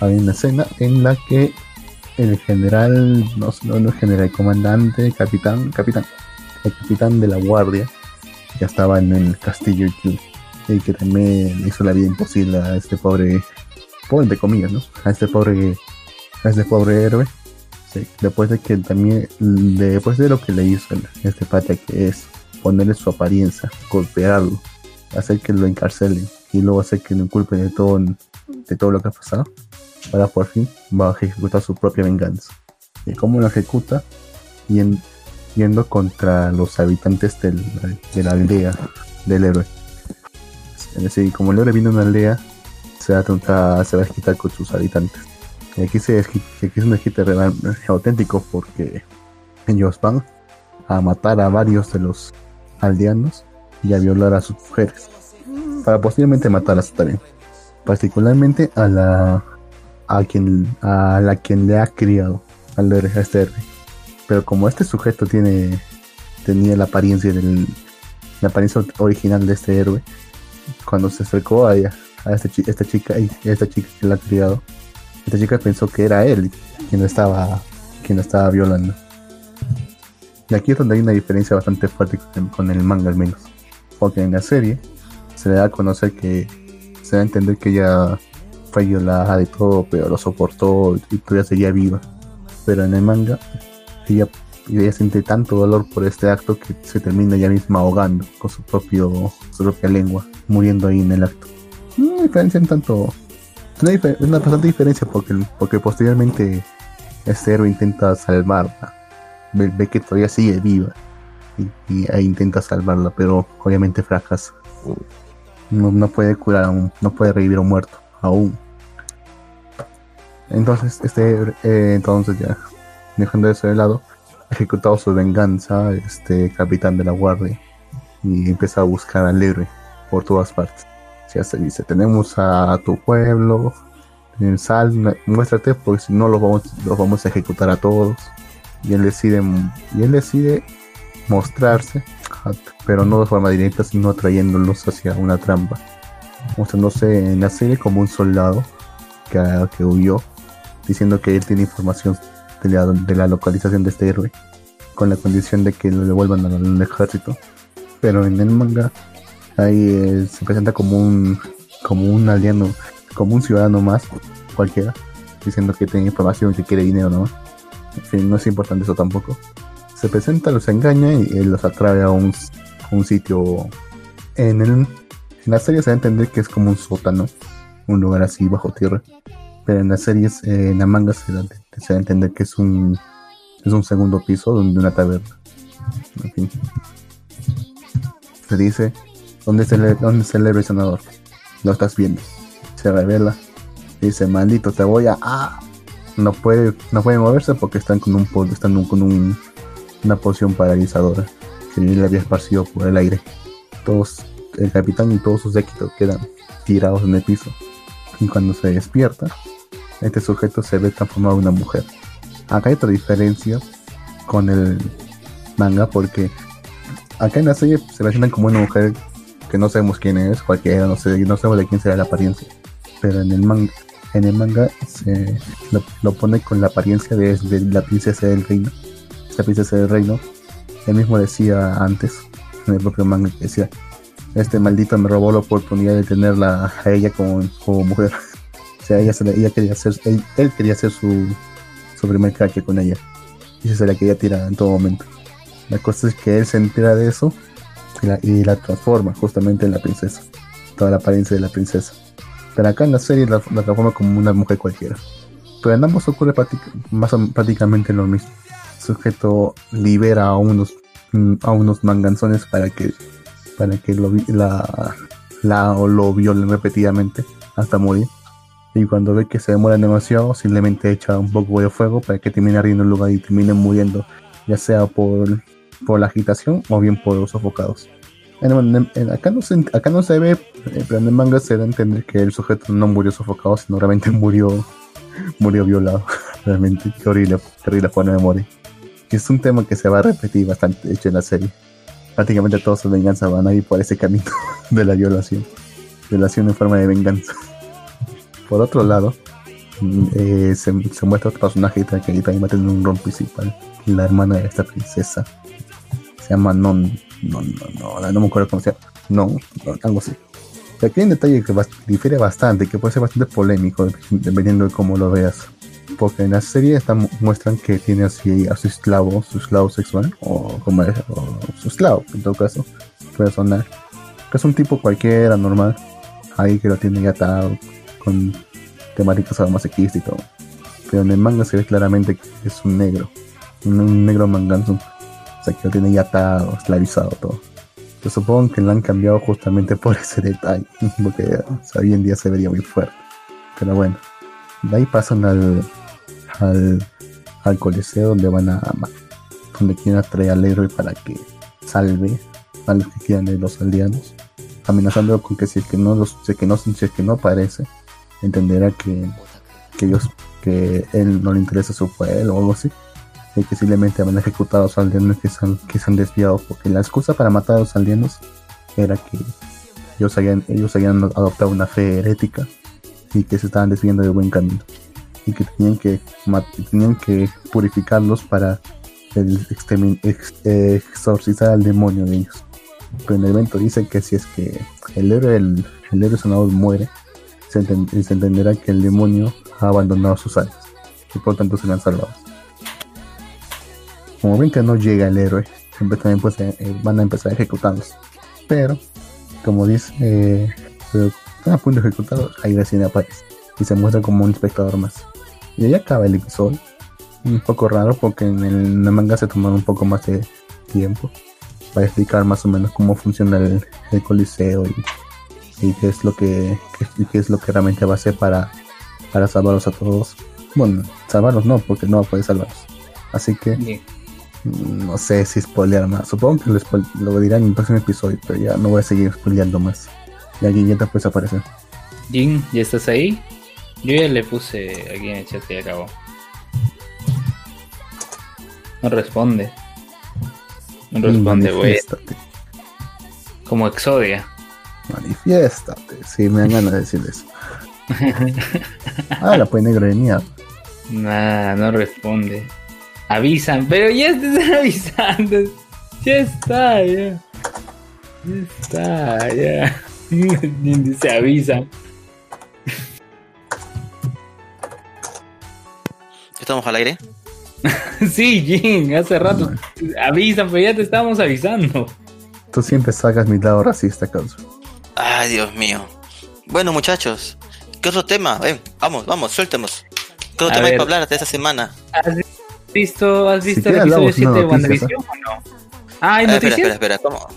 Había una escena en la que el general, no, no, no el general, el comandante, capitán, capitán, el capitán de la guardia, ya estaba en el castillo y que también hizo la vida imposible a este pobre, pobre de comillas, ¿no? A este pobre, a este pobre héroe. después de que también, después de lo que le hizo este pata que es ponerle su apariencia, golpearlo, hacer que lo encarcelen y luego hacer que lo inculpen de todo, de todo lo que ha pasado, para por fin va a ejecutar su propia venganza. ¿Y cómo lo ejecuta? Yendo contra los habitantes del, de la aldea del héroe. Es decir, como el héroe viene a una aldea, se va a, se va a quitar con sus habitantes. Y aquí, se, aquí es un esquite auténtico porque ellos van a matar a varios de los aldeanos y a violar a sus mujeres. Para posiblemente matarlas también. Particularmente a la a quien a la quien le ha criado al a este. Pero como este sujeto tiene tenía la apariencia del la apariencia original de este héroe, cuando se acercó a ella, a este esta chica, esta chica que la ha criado, esta chica pensó que era él quien lo estaba, quien estaba violando. Y aquí es donde hay una diferencia bastante fuerte con el, manga al menos. Porque en la serie se le da a conocer que se da a entender que ella fue violada de todo, pero lo soportó y todavía seguía viva. Pero en el manga ella, ella siente tanto dolor por este acto que se termina ella misma ahogando con su propio su propia lengua, muriendo ahí en el acto. No diferencia en tanto Una, una bastante diferencia porque, porque posteriormente este héroe intenta salvarla. Ve, que todavía sigue viva y, e intenta salvarla, pero obviamente fracasa. No, no puede curar aún, no puede revivir a un muerto aún. Entonces, este, eh, entonces ya, dejando eso de lado, ejecutado su venganza, este capitán de la guardia, y empieza a buscar al héroe por todas partes. Ya se dice, tenemos a tu pueblo, en sal, muéstrate, porque si no los vamos, los vamos a ejecutar a todos. Y él decide, y él decide mostrarse, pero no de forma directa, sino atrayéndolos hacia una trampa, mostrándose en la serie como un soldado que, huyó diciendo que él tiene información de la, localización de este héroe, con la condición de que lo devuelvan al, ejército. Pero en el manga ahí eh, se presenta como un como un aliado, como un ciudadano más, cualquiera, diciendo que tiene información, que quiere dinero nomás. Fin, no es importante eso tampoco. Se presenta, los engaña y los atrae a un, un sitio. En, el, en la serie se va a entender que es como un sótano, un lugar así bajo tierra pero en las series, eh, en la manga se se a entender que es un, es un segundo piso de una taberna. En fin. Se dice, ¿dónde está el, dónde está el héroe sanador? Lo estás viendo. Se revela. Dice, maldito, te voy a... ¡Ah! No puede, no puede moverse porque están con un están con un, una poción paralizadora que le había esparcido por el aire. Todos, el capitán y todos sus éxitos quedan tirados en el piso. Y cuando se despierta, este sujeto se ve transformado en una mujer. Acá hay otra diferencia con el manga porque acá en la serie se presentan como una mujer que no sabemos quién es, cualquiera, no sé, no sabemos de quién será la apariencia. Pero en el manga, en el manga se lo, pone con la apariencia de, la princesa del reino. La princesa del reino. Él mismo decía antes, en el propio manga, que decía, este maldito me robó la oportunidad de tenerla a ella como, mujer [laughs] sea, ella, quería hacer, él, quería hacer su, su primer crack con ella. Y se la quería tirar en todo momento. La cosa es que él se entera de eso y la, transforma justamente en la princesa. Toda la apariencia de la princesa. Pero acá en la serie la, transforma como una mujer cualquiera. Pero en ambos ocurre más prácticamente lo mismo. El sujeto libera a unos, a unos manganzones para que, para que lo, la, la, lo violen repetidamente hasta morir y cuando ve que se demoran demasiado, simplemente echa un poco de fuego para que termine ardiendo el lugar y termine muriendo, ya sea por, por la agitación o bien por los sofocados. Acá, no se, acá no se ve, eh, pero en el manga se da a entender que el sujeto no murió sofocado, sino realmente murió, [laughs] murió violado. [laughs] realmente, qué horrible, terrible forma de morir. Es un tema que se va a repetir bastante, hecho en la serie. Prácticamente todos sus venganzas van a ir por ese camino [laughs] de la violación. Violación en forma de venganza. Por otro lado, eh, se, muestra otro personaje que también va a tener un rol principal, la hermana de esta princesa. Se llama Non, no, no, no, no me acuerdo cómo se llama. No, algo así. aquí hay un detalle que difiere bastante, que puede ser bastante polémico dependiendo de cómo lo veas. Porque en la serie muestran que tiene así a su esclavo, su esclavo sexual, o como es, su esclavo, en todo caso, personal. Que es un tipo cualquiera, normal, ahí que lo tiene ya atado, con temáticas sadomasoquistas y todo. Pero en el manga se ve claramente que es un negro, un, negro manganzo, o que lo tiene ya atado, esclavizado todo. Yo supongo que lo han cambiado justamente por [laughs] ese detalle, [laughs] porque hoy en día se vería muy fuerte. Pero bueno, de ahí pasan al, al, al coliseo donde van a donde quieren atraer al héroe para que salve a los que quieran de los aldeanos, amenazando con que si es que no los, que no, si es que no aparece, entenderá que, que ellos que él no le interesa su pueblo o algo así que simplemente han ejecutado a los aldeanos que se han, que se han desviado porque la excusa para matar a los aldeanos era que ellos habían, ellos habían adoptado una fe herética y que se estaban desviando del buen camino y que tenían que tenían que purificarlos para el exorcizar al demonio de ellos pero en el evento dice que si es que el héroe el, el héroe muere se, entenderá que el demonio ha abandonado sus almas y por tanto serán salvados. Como ven que no llega el héroe, siempre también pues, eh, eh, van a empezar a ejecutarlos. Pero, como dice, eh, están a punto de ejecutarlos, ahí recién aparece. y se muestra como un espectador más. Y ahí acaba el episodio. Un poco raro porque en el, manga se tomaron un poco más de tiempo para explicar más o menos cómo funciona el, coliseo y, qué es lo que qué, es lo que realmente va a hacer para, para salvarlos a todos. Bueno, salvarlos no, porque no puede salvarlos. Así que no sé si spoilear más. Supongo que lo, dirán en el próximo episodio, pero ya no voy a seguir spoileando más. Ya Jin ya te puedes aparecer. Jin, ¿ya estás ahí? Yo ya le puse aquí en el chat y acabó. No responde. No responde, güey. Como Exodia. Manifiéstate. Sí, me dan ganas de decir eso. [laughs] ah, la pues negro de mierda. Nah, no responde. Avisan, pero ya están [laughs] avisando. Ya está, ya. Ya está, ya. [laughs] Se avisan. ¿Estamos al aire? [laughs] sí, Jin, hace rato. Avisan, pero ya te estamos avisando. Tú siempre sacas mi lado racista, causa. Ay, Dios mío. Bueno, muchachos, ¿qué otro tema? Ven, vamos, vamos, suéltemos. ¿Qué otro tema hay para hablar de esta semana? ¿Has visto, has visto el episodio 7 de WandaVision o no? Ah, ¿hay noticias? Espera, espera, espera. ¿Cómo?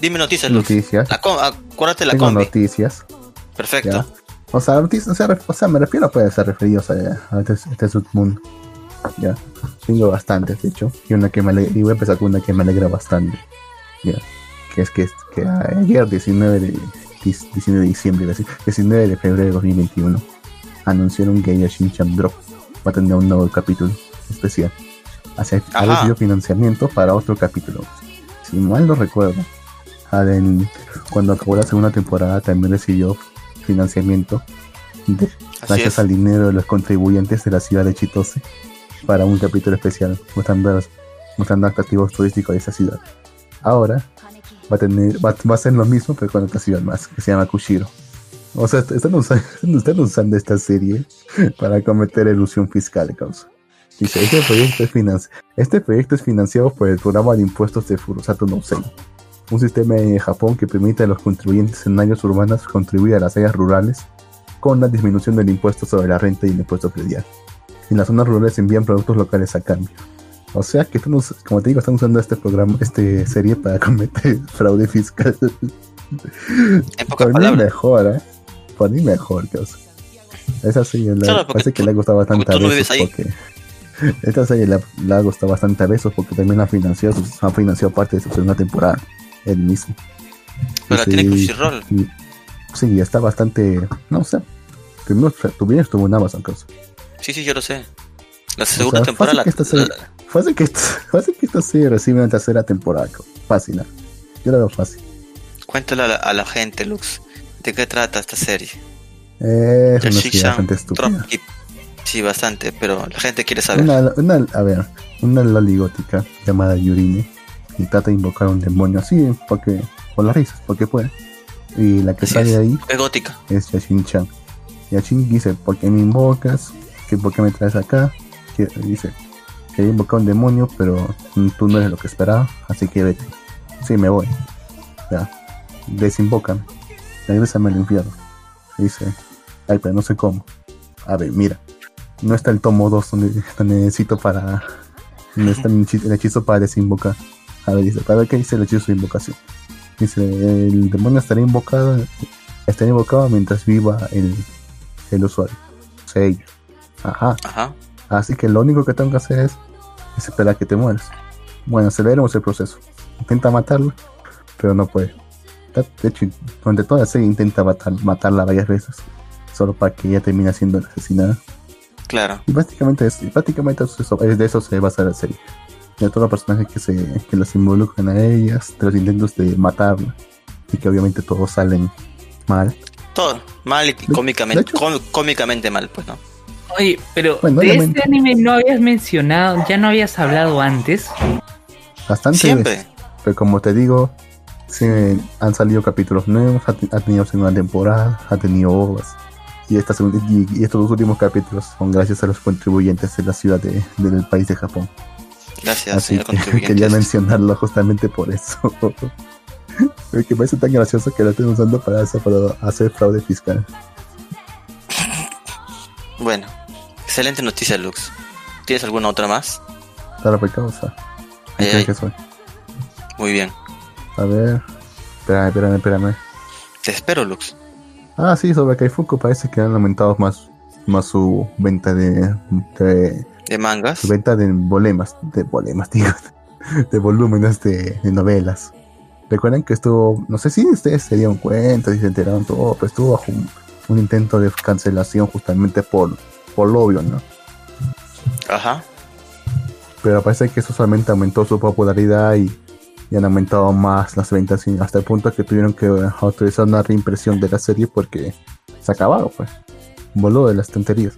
Dime noticias, Luz. Noticias. acuérdate la Tengo noticias. Perfecto. O sea, noticias, o sea, o sea, me refiero a puede ser referido a, este, este submundo. Ya. Tengo bastantes, de hecho. Y una que me alegra, y voy a empezar con una que me alegra bastante. Ya. Que es que, que ayer, 19 de, 19 de diciembre, 19 de febrero de 2021, anunciaron que Yashin Drop va a tener un nuevo capítulo especial. Ha recibido financiamiento para otro capítulo. Si mal no recuerdo, cuando acabó la segunda temporada también recibió financiamiento gracias al dinero de los contribuyentes de la ciudad de Chitose para un capítulo especial mostrando, mostrando atractivos turísticos de esa ciudad. Ahora va a tener va, a ser lo mismo pero con otra ciudad más que se llama Kushiro. O sea, están usando, [laughs] están usando esta serie para cometer ilusión fiscal, causa. Dice, este proyecto, es este proyecto es financiado por el programa de impuestos de Furusato no un sistema en Japón que permite a los contribuyentes en áreas urbanas contribuir a las áreas rurales con la disminución del impuesto sobre la renta y el impuesto predial. En las zonas rurales envían productos locales a cambio. O sea que, como te digo, están usando este programa, este serie para [laughs] cometer fraude fiscal. Por mí mejor, ¿eh? Por mí mejor, Esa serie la, parece que le ha gustado bastante a veces porque... [laughs] Esta serie le, ha gustado bastante a veces porque también ha financiado, ha financiado parte de su segunda temporada el mismo. Pero tiene Crunchyroll. Sí, está bastante. No sé. Primero, tu bien estuvo en Amazon, cosa. Sí, sí, yo lo sé. La segunda temporada. Fue fácil que, [laughs] fácil que esta serie recibe una tercera temporada. Fácil, ¿no? Yo la veo fácil. Cuéntale a la, gente, Lux, ¿de qué trata esta serie? Eh, es una bastante estúpida. Sí, bastante, pero la gente quiere saber. Una, una, a ver, una loligótica llamada Yurine y trata de invocar a un demonio así, porque, por las risas, porque puede. Y la que sale ahí es gótica. Es Yashin Chan. Yashin dice, ¿por qué me invocas? ¿Qué, ¿Por qué me traes acá? Que, dice, quería invocar a un demonio, pero tú no eres lo que esperaba, así que vete. Sí, me voy. Ya, desinvocan. Regrésame al infierno. Dice, ay, pero no sé cómo. A ver, mira. No está el tomo 2 donde, necesito para. No está el hechizo para desinvocar. A ver, dice, para ver qué dice el hechizo de invocación. Dice, el demonio estará invocado, estará invocado mientras viva el, el usuario. O sea, ella. Ajá. Ajá. Así que lo único que tengo que hacer es, esperar que te mueras. Bueno, aceleremos el proceso. Intenta matarla, pero no puede. De hecho, durante toda la serie intenta matarla varias veces, solo para que ella termine siendo asesinada. Claro. Y básicamente, es, básicamente eso, es de eso se basa la serie a todos los personajes que, se, que las involucran a ellas, de los intentos de matarla, y que obviamente todos salen mal. Todo, mal y cómicamente, cómicamente mal, pues no. Oye, pero de este anime no habías mencionado, ya no habías hablado antes. Bastante. Siempre. Pero como te digo, sí, han salido capítulos nuevos, ha, tenido segunda temporada, ha tenido ovas. Y, esta, y, y, estos dos últimos capítulos son gracias a los contribuyentes de la ciudad de, del país de Japón. Gracias, señor Quería mencionarlo justamente por eso. [laughs] Me parece tan gracioso que lo estén usando para hacer, fraude fiscal. Bueno, excelente noticia, Lux. ¿Tienes alguna otra más? Claro, por causa. Ahí, que soy. Muy bien. A ver. Espérame, espérame, espérame. Te espero, Lux. Ah, sí, sobre Kaifuku parece que han aumentado más, más su venta de, de, mangas. Su venta de bolemas, de bolemas, [laughs] digo, de volúmenes de, novelas. Recuerden que estuvo, no sé si ustedes se dieron cuenta, si se enteraron todo, pero estuvo bajo un, intento de cancelación justamente por, por lo obvio, ¿no? Ajá. Pero parece que eso solamente aumentó su popularidad y y han aumentado más las ventas hasta el punto que tuvieron que autorizar una reimpresión de la serie porque se acababa pues. Voló de las tonterías.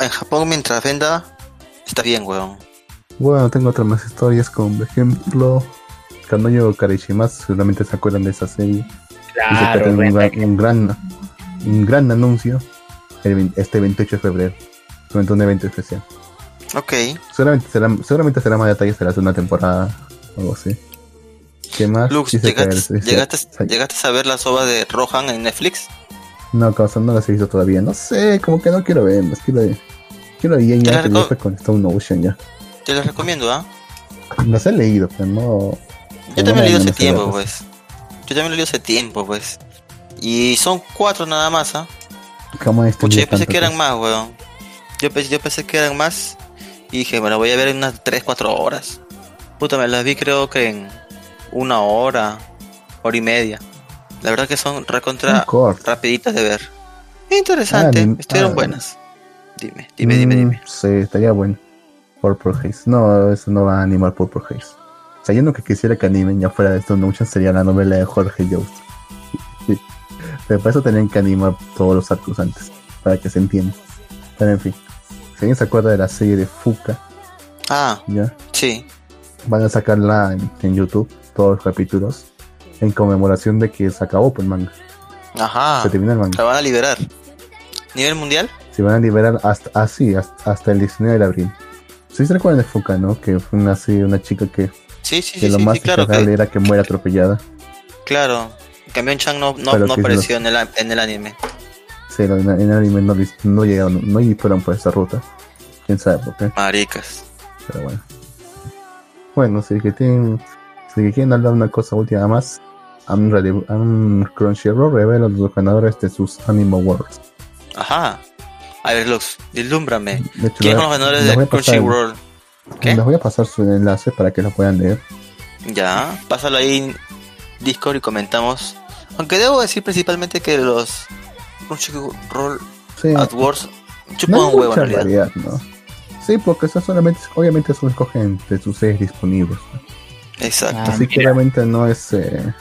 En Japón mientras venda está bien weón. Bueno tengo otras más historias como por ejemplo Kanoyo Karishimasu seguramente se acuerdan de esa serie. Claro un, un, gran un gran anuncio este 28 de febrero durante un evento especial. Ok. Seguramente será, seguramente será más detalles de la segunda temporada algo así. ¿Qué más? Lux, ¿llegaste, llegaste, a ver las obras de Rohan en Netflix? No, causa, no las he visto todavía. No sé, como que no quiero verlas. Quiero, quiero ir ya que con Stone Ocean ya. Te las recomiendo, ¿ah? Las he leído, pero no. Yo también lo he leído hace tiempo, pues. Yo también lo he leído hace tiempo, pues. Y son cuatro nada más, ¿ah? ¿Cómo yo pensé que eran más, weón. Yo, pensé, yo pensé que eran más. Y dije, bueno, voy a ver en unas 3, 4 horas. Puta, me las vi creo que en una hora, hora y media. La verdad que son recontra rapiditas de ver. Interesante, ah, estuvieron ah. buenas. Dime, dime, dime, dime. Mm, sí, estaría bueno. Purple Haze. No, eso no va a animar Purple Haze. O sea, yo que quisiera que animen ya fuera de esto, muchas sería la novela de Jorge Jost. Pero para eso tenían que animar todos los arcos antes, para que se entienda. Pero en fin, si alguien se acuerda de la serie de Fuka. Ah, ¿ya? Sí van a sacarla en, YouTube, todos los capítulos, en conmemoración de que se acabó pues, el manga. Ajá. Se termina el manga. ¿La van a liberar? ¿Nivel mundial? Se van a liberar hasta, así, ah, hasta, el 19 de abril. ¿Sí se recuerdan de Fuka, no? Que fue una, así, una chica que, sí, sí, que lo más claro era que muera atropellada. Claro, Camión Chan no, no, no apareció en, el, en el anime. Sí, en el anime no, no llegaron, no fueron por esa ruta. Quién sabe por qué. Maricas. Pero bueno. Bueno, si que tienen, si que quieren hablar una cosa última más, un Crunchyroll revela los ganadores de sus Anime Awards. Ajá. A ver, Lux, ilúmbrame. ¿Quiénes son los ganadores de Crunchyroll? ¿Qué? Les voy a pasar su enlace para que lo puedan leer. Ya, pásalo ahí en Discord y comentamos. Aunque debo decir principalmente que los Crunchyroll sí. AdWords chupan un huevo en realidad. ¿no? Sí, porque eso solamente, obviamente son escogen de sus series disponibles. Exacto. Así que realmente no es... Eh...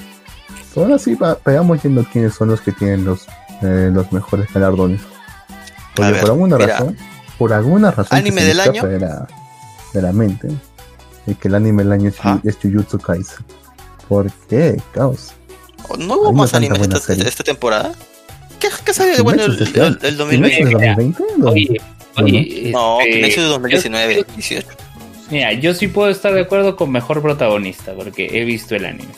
Ahora sí, veamos viendo quiénes son los que tienen los, eh, los mejores galardones. Porque por alguna razón, por alguna razón... Anime del año. De la, de la mente. Y que el anime del año es, ah. es Jujutsu Kaisen. ¿Por qué? Caos. ¿No hubo más anime esta, esta, temporada? ¿Qué, qué salió de bueno el, el, el 2020? Oye, Oye, no, este, de 2019, 18. Mira, yo sí puedo estar de acuerdo con mejor protagonista, porque he visto el anime.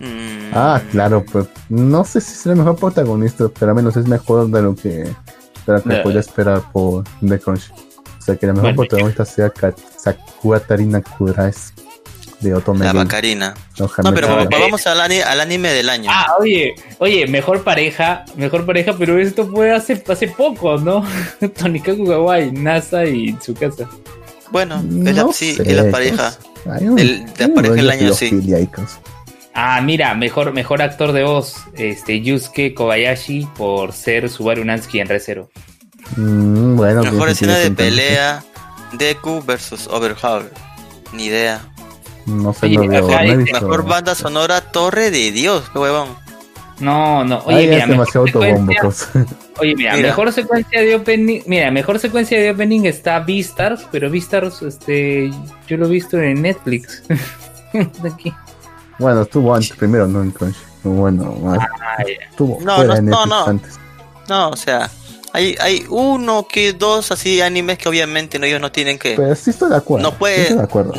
Mm. Ah, claro, pues no sé si es el mejor protagonista, pero al menos es mejor de lo que, de lo que podía esperar por The Crunch. O sea, que el mejor protagonista sea Sakura Tarina Kurais de Otome. La Bacarina. No, pero vamos al, al, anime del año. Ah, oye, oye, mejor pareja, mejor pareja, pero esto fue hace, hace poco, ¿no? [laughs] Tonikaku Kawai, NASA y Tsukasa. Bueno, es la, sí, es la pareja. el, la pareja del año, sí. Ah, mira, mejor, mejor actor de voz, este Yusuke Kobayashi por ser Subaru Nansky en Recero. Mm, bueno, mejor escena de pelea, Deku versus Overhaul. Ni idea. No sé, lo veo, Mejor banda sonora Torre de Dios, qué huevón. No, no, oye, mira, mejor secuencia, [laughs] oye, mira, mejor secuencia de opening, mira, mejor secuencia de opening está Beastars, pero Beastars, este, yo lo he visto en Netflix. [laughs] Aquí. Bueno, estuvo antes, primero, no en Crunchy. Bueno, ah, estuvo no, no, no, no. Antes. No, o sea, hay, hay uno que dos así animes que obviamente no, ellos no tienen que. Pero sí estoy de acuerdo. No puede. estoy de acuerdo.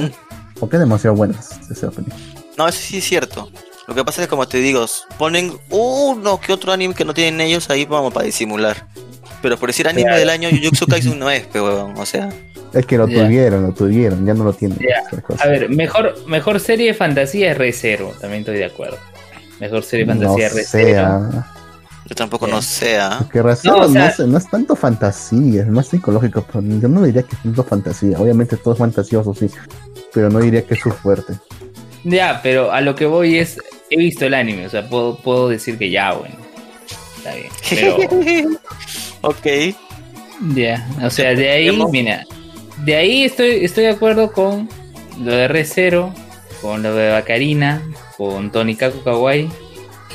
Porque es demasiado buenas ese opening. No, eso sí es cierto. Lo que pasa es que, como te digo, ponen uno que otro anime que no tienen ellos ahí vamos para disimular. Pero por decir anime del año, Jujutsu [laughs] Kaisen no es, pero, o sea. Es que lo tuvieron, lo tuvieron, ya no lo tienen. A ver, mejor, mejor serie de fantasía es Re también estoy de acuerdo. Mejor serie de fantasía es Re Yo tampoco no sé. Que no, no, es tanto fantasía, es más psicológico. Yo no diría que es tanto fantasía. Obviamente todo es fantasioso, sí. Pero no diría que es su fuerte. Ya, pero a lo que voy es. He visto el anime, o sea, puedo, puedo decir que ya, bueno. Está bien. Pero. [laughs] ok. Ya, o sea, de ahí, mira, de ahí estoy, estoy de acuerdo con lo de Recero, con lo de Bacarina, con Tony Kaku Kawaii.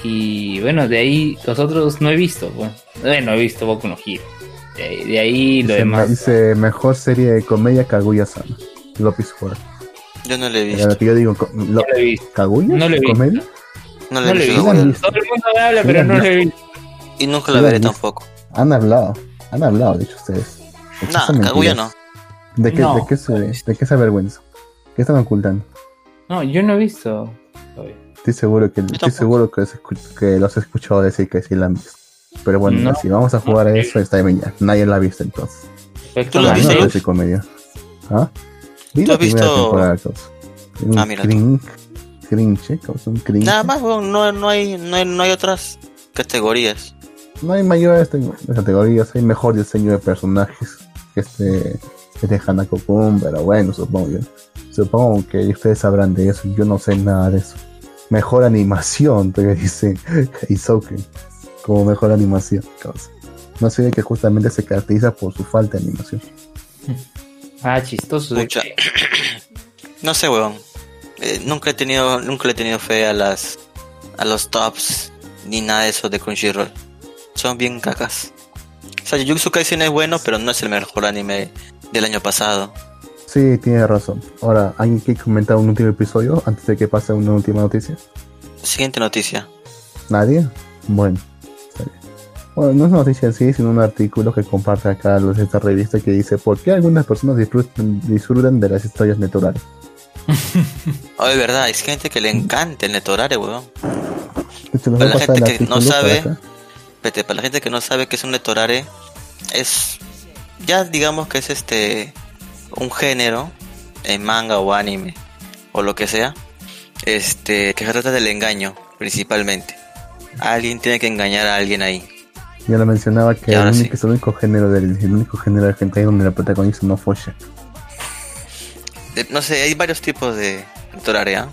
Y bueno, de ahí los otros no he visto. Bueno, no he visto Boku no Hero. De, ahí, lo demás. Dice mejor serie de comedia Kaguya-sama. López Fuera. Yo no le he visto. yo digo, no lo he visto. ¿Kaguya? No le he visto. ¿Comedia? No le he visto. Todo el mundo me habla, pero no lo he visto. Y nunca la veré tampoco. Han hablado. Han hablado, de hecho, ustedes. No, Kaguya no. ¿De qué, de, qué se, ¿De qué se avergüenza? ¿Qué están ocultando? No, yo no he visto. Estoy seguro que, estoy seguro que, que los he escuchado decir que sí la han visto. Pero bueno, si vamos a jugar a eso, está bien ya. Nadie la ha visto entonces. ¿Tú lo has visto? No comedia. ¿Ah? ¿Tú has visto? Ah, mira. Cringe, cringe, un cringe. Nada más, no, no, hay, no, hay, no hay otras categorías. No hay mayores categorías, hay mejor diseño de personajes que este es de Hanako Kun, pero bueno, supongo yo. Supongo que ustedes sabrán de eso, yo no sé nada de eso. Mejor animación, [laughs] te dice Isouke, como mejor animación. No sé de que justamente se caracteriza por su falta de animación. Ah, chistoso. [clears throat] no sé, weón. Eh, nunca he tenido, nunca le he tenido fe a las, a los tops ni nada de eso de Crunchyroll. Son bien cacas. O sea, Jujutsu Kaisen es bueno, pero no es el mejor anime del año pasado. Sí, tiene razón. Ahora, ¿alguien quiere comentar un último episodio antes de que pase una última noticia? Siguiente noticia. ¿Nadie? Bueno. Bueno, no es una noticia en sí, sino un artículo que comparte acá esta revista que dice ¿Por qué algunas personas disfrutan, de las historias netorales? oh, [laughs] es verdad, hay gente que le encanta el netorare, weón. Para la gente que no sabe, para la gente que no sabe qué es un netorare, es ya digamos que es este un género en manga o anime o lo que sea, este que se trata del engaño principalmente. Alguien tiene que engañar a alguien ahí. Ya lo mencionaba que el único, es el único género del el único género gente donde la protagonista no folla. no sé, hay varios tipos de torarea.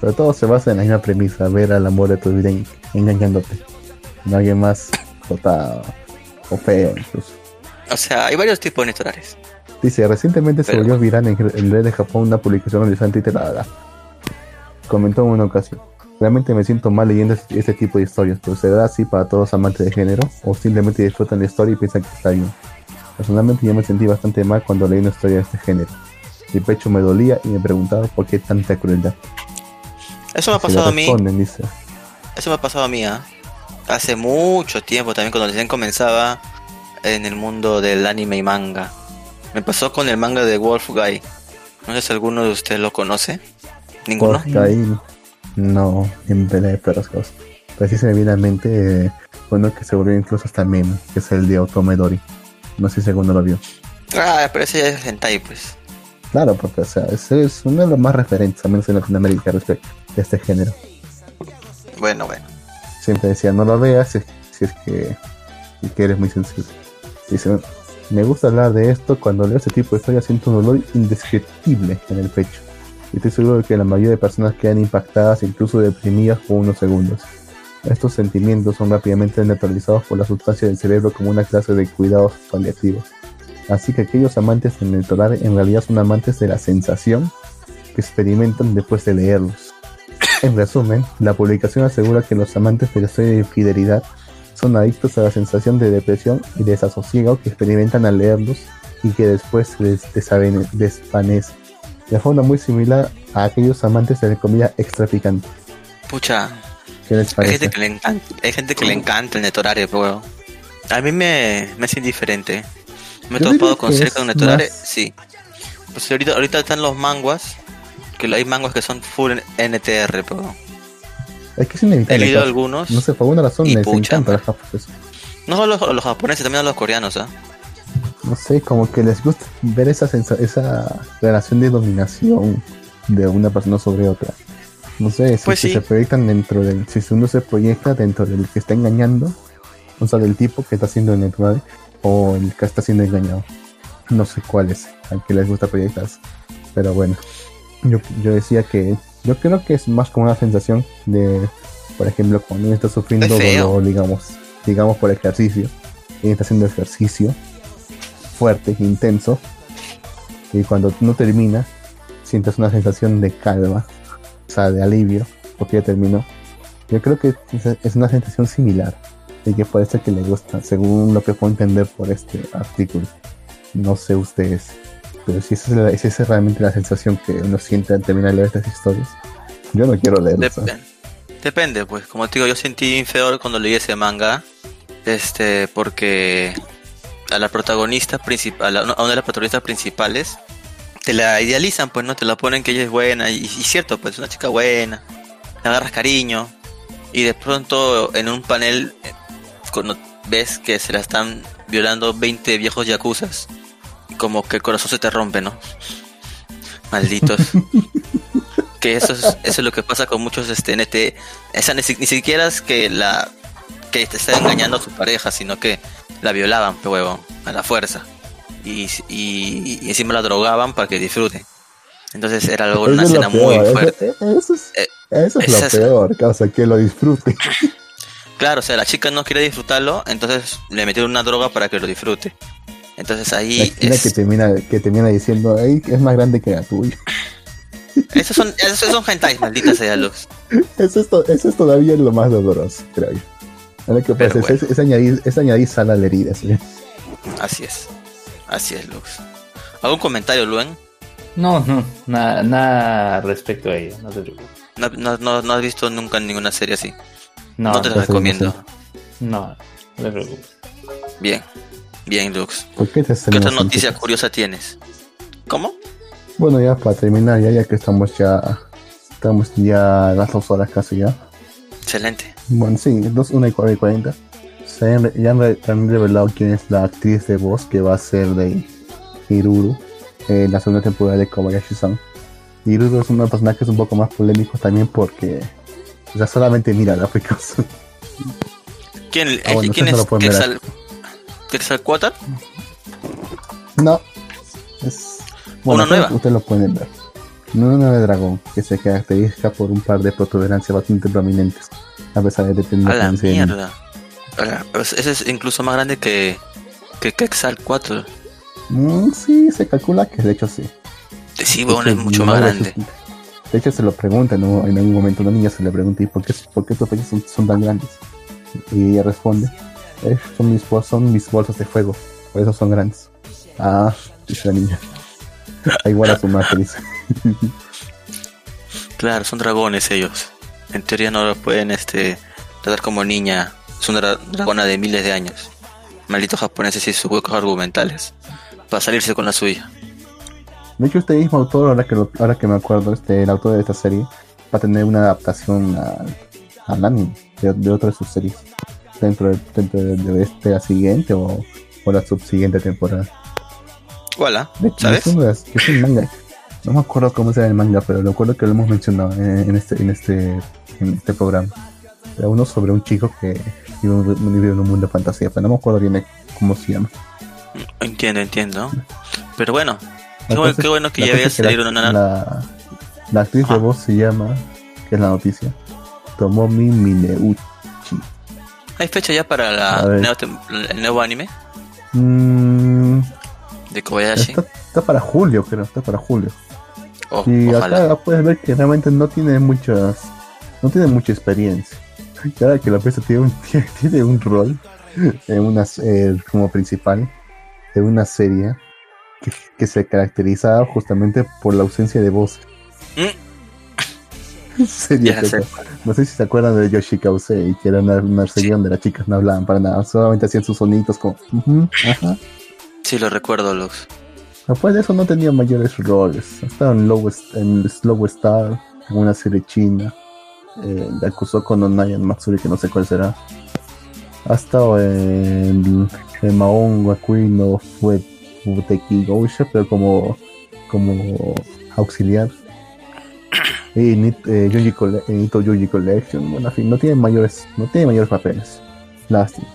Pero todo se basa en la misma premisa, ver al amor de tu vida engañándote. No alguien más [laughs] rotado o feo incluso. O sea, hay varios tipos de nectarares. Dice, recientemente se volvió viral en el red de Japón una publicación realizante titulada. Comentó en una ocasión. Realmente me siento mal leyendo este, este tipo de historias, pero se da así para todos los amantes de género, o simplemente disfrutan la historia y piensan que está bien. Personalmente yo me sentí bastante mal cuando leí una historia de este género. Mi pecho me dolía y me preguntaba por qué tanta crueldad. Eso me ha pasado a mí. Eso me ha pasado a mí, ¿ah? Hace mucho tiempo también cuando recién comenzaba en el mundo del anime y manga. Me pasó con el manga de Wolf Guy. No sé si alguno de ustedes lo conoce. ¿Ninguno? Wolf Guy, no, en de perros cosas. Pero sí se me viene a mente eh, uno que se volvió incluso hasta meme, que es el de Otomedori. No sé si alguno lo vio. Ah, pero ese ya es hentai, pues. Claro, porque o sea, ese es uno de los más referentes, al menos en Latinoamérica, respecto a este género. Bueno, bueno. Siempre decía, no lo veas si, si es que, si que eres muy sensible. Dice, me gusta hablar de esto, cuando leo este tipo de historias siento un dolor indescriptible en el pecho. Y estoy seguro de que la mayoría de personas quedan impactadas, incluso deprimidas por unos segundos. Estos sentimientos son rápidamente neutralizados por la sustancia del cerebro como una clase de cuidados paliativos. Así que aquellos amantes del netorar en realidad son amantes de la sensación que experimentan después de leerlos. En resumen, la publicación asegura que los amantes de la historia de infidelidad son adictos a la sensación de depresión y desasosiego que experimentan al leerlos y que después se les desvanece. De forma muy similar a aquellos amantes de la comida extra picante. Pucha, Hay gente que le encanta, hay gente que le encanta el netorare, pero a mí me, me es indiferente. Me he topado con cerca de un netorare, sí. Pues ahorita, ahorita están los manguas, que hay manguas que son full NTR, pero es que es inevitable. He leído algunos. No sé, por alguna razón me encanta la No solo los, los japoneses, también a los coreanos, ¿ah? No sé, como que les gusta ver esa, esa relación de dominación de una persona sobre otra. No sé, si, pues se proyectan dentro del. Si uno se proyecta dentro del que está engañando, o sea, del tipo que está siendo engañado, o el que está siendo engañado. No sé cuál es, al que les gusta proyectarse. Pero bueno, yo, yo decía que. Yo creo que es más como una sensación de. Por ejemplo, cuando uno está sufriendo dolor, digamos, digamos por ejercicio, y está haciendo ejercicio fuerte, intenso, y cuando no termina, sientes una sensación de calma, o sea, de alivio, porque ya terminó. Yo creo que es una sensación similar y que puede ser que le gusta, según lo que puedo entender por este artículo. No sé ustedes, pero si esa es, realmente la sensación que uno siente al terminar de leer estas historias, yo no quiero leer Depende. Depende, pues, como te digo, yo sentí inferior cuando leí ese manga, este, porque a la protagonista principal, a una de las protagonistas principales, te la idealizan, pues no te la ponen que ella es buena, y, cierto, pues una chica buena, le agarras cariño, y de pronto en un panel cuando ves que se la están violando 20 viejos yacuzas, como que el corazón se te rompe, ¿no? Malditos. [laughs] que eso es, eso es lo que pasa con muchos este NT. Esa ni, siquiera es que la que te está engañando a su pareja, sino que la violaban, huevo, a la fuerza. Y, y, encima la drogaban para que disfrute. Entonces era algo, una escena muy fuerte. Eso, es, eh, eso es lo peor, causa que lo disfrute. [laughs] Claro, o sea, la chica no quiere disfrutarlo, entonces le metieron una droga para que lo disfrute. Entonces ahí. La es... que termina, que termina diciendo, Ay, es más grande que la tuya. [laughs] Esos son, esos son hentais, maldita sea luz. Eso es, eso es todavía lo más doloroso, creo yo. Lo que pasa es, añadir, es añadir sal a la herida, ¿sí? Así es. Así es, Luz. ¿Algún comentario, Luen? No, no, nada, nada respecto a ello, no te preocupes. No, no, no has visto nunca ninguna serie así. No, te la recomiendo. No, no te preocupes. Bien, bien, Lux. qué, otra noticia curiosa tienes? ¿Cómo? Bueno, ya para terminar, ya, ya que estamos ya. Estamos ya las dos horas casi ya. Excelente. Bueno, sí, dos, una y cuarenta. Se han, ya han, revelado quién es la actriz de voz que va a ser de Hiruru en la segunda temporada de Kobayashi-san. Hiruru es uno de los personajes un poco más polémicos también porque o sea, solamente mira gráficos. ¿Quién, ah, bueno, ¿quién es? No ¿Qué es cuota? No. Es. Bueno, ¿Una nueva? Ustedes lo pueden ver. Una nueva dragón que se caracteriza por un par de protuberancias bastante prominentes. A pesar de tener. A la mierda. ese es incluso más grande que. que Quexal 4. Mm, sí, se calcula que de hecho sí. Sí, bueno, es mucho más grande. De hecho, se lo pregunta en algún momento, una niña se le pregunta, ¿y por qué, por qué tus pechos son, tan grandes? Y ella responde, eh, son, mis, son mis bolsas de fuego, por eso son grandes. Ah, dice la niña. [laughs] Igual a su madre, dice. [laughs] claro, son dragones ellos. En teoría no lo pueden este, tratar como niña. Es una dragona de miles de años. Malditos japoneses y sus huecos argumentales. Para salirse con la suya. De hecho, este mismo autor, ahora que, ahora que me acuerdo, este, el autor de esta serie, va a tener una adaptación al anime de, otra de sus series dentro de, dentro de, este la siguiente o, la subsiguiente temporada. Hola, ¿sabes? Es un, manga. No me acuerdo cómo se llama el manga, pero recuerdo que lo hemos mencionado en, este en este en este programa. Era uno sobre un chico que vive, en un mundo de fantasía, pero no me acuerdo bien cómo se llama. Entiendo, entiendo. Pero bueno, Qué, bueno que ya había salido una... La, la actriz de voz se llama, que es la noticia, Tomomi Mineuchi. ¿Hay fecha ya para la el nuevo anime? Mm, de Kobayashi. Está, para julio, creo, está para julio. Oh, y acá puedes ver que realmente no tiene muchas, no tiene mucha experiencia. Y ahora que la pieza tiene un, [laughs] tiene un rol en una, eh, como principal de una serie que, se caracteriza justamente por la ausencia de voz. [laughs] Mm. no sé si se acuerdan de Yoshika Usei, que era una, una donde las chicas no hablaban para nada, solamente hacían sus sonidos como. Sí, lo recuerdo, Lux. Después de eso no tenía mayores roles. Estaba en, Low, en Slow Star, en una serie china. Eh, acusó con Onayan Matsuri, que no sé cuál será. ha estado en, en Mahon Wakuino fue Buteki Gousha, pero como, como auxiliar. [coughs] Y eh, Yuji Collection, bueno, en fin, no tiene mayores, no tiene mayores papeles. Lástima.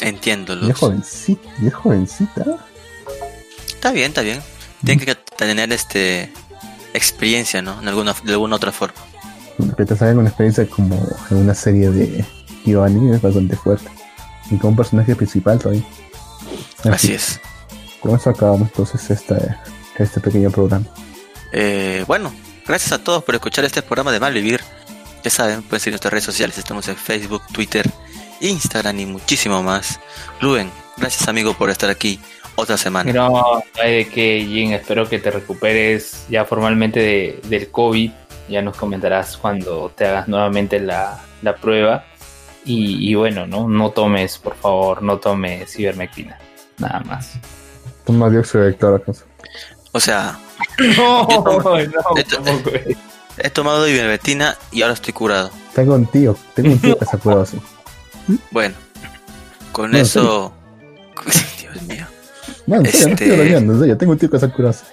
Entiendo, Luz. Y es jovencita, y es jovencita. Está bien, está bien. Tiene que tener este experiencia, ¿no? En alguna, de alguna otra forma. Pero te una experiencia como en una serie de Giovanni es bastante fuerte. Y como personaje principal todavía. Así es. Con eso acabamos entonces este, este pequeño programa. Eh, bueno, gracias a todos por escuchar este programa de Malvivir. Ya saben, pueden seguir nuestras redes sociales. Estamos en Facebook, Twitter, Instagram y muchísimo más. Luen, gracias amigo por estar aquí otra semana. No, hay de que, Jin, espero que te recuperes ya formalmente del COVID. Ya nos comentarás cuando te hagas nuevamente la, prueba. Y, bueno, ¿no? no tomes, por favor, no tomes ivermectina. Nada más. Toma dióxido de cloro, O sea, [laughs] no, no, he, tomado ivermectina y ahora estoy curado. Tengo un tío, tengo un tío que se ha curado así. Bueno, con eso. [laughs] Dios mío. No, en serio, este... no estoy en serio, tengo un tío que curado así.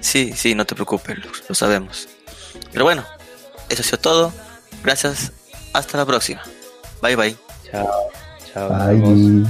Sí, sí, no te preocupes, lo, sabemos. Pero bueno, eso ha sido todo. Gracias, hasta la próxima. Bye bye. Chao, chao. Bye.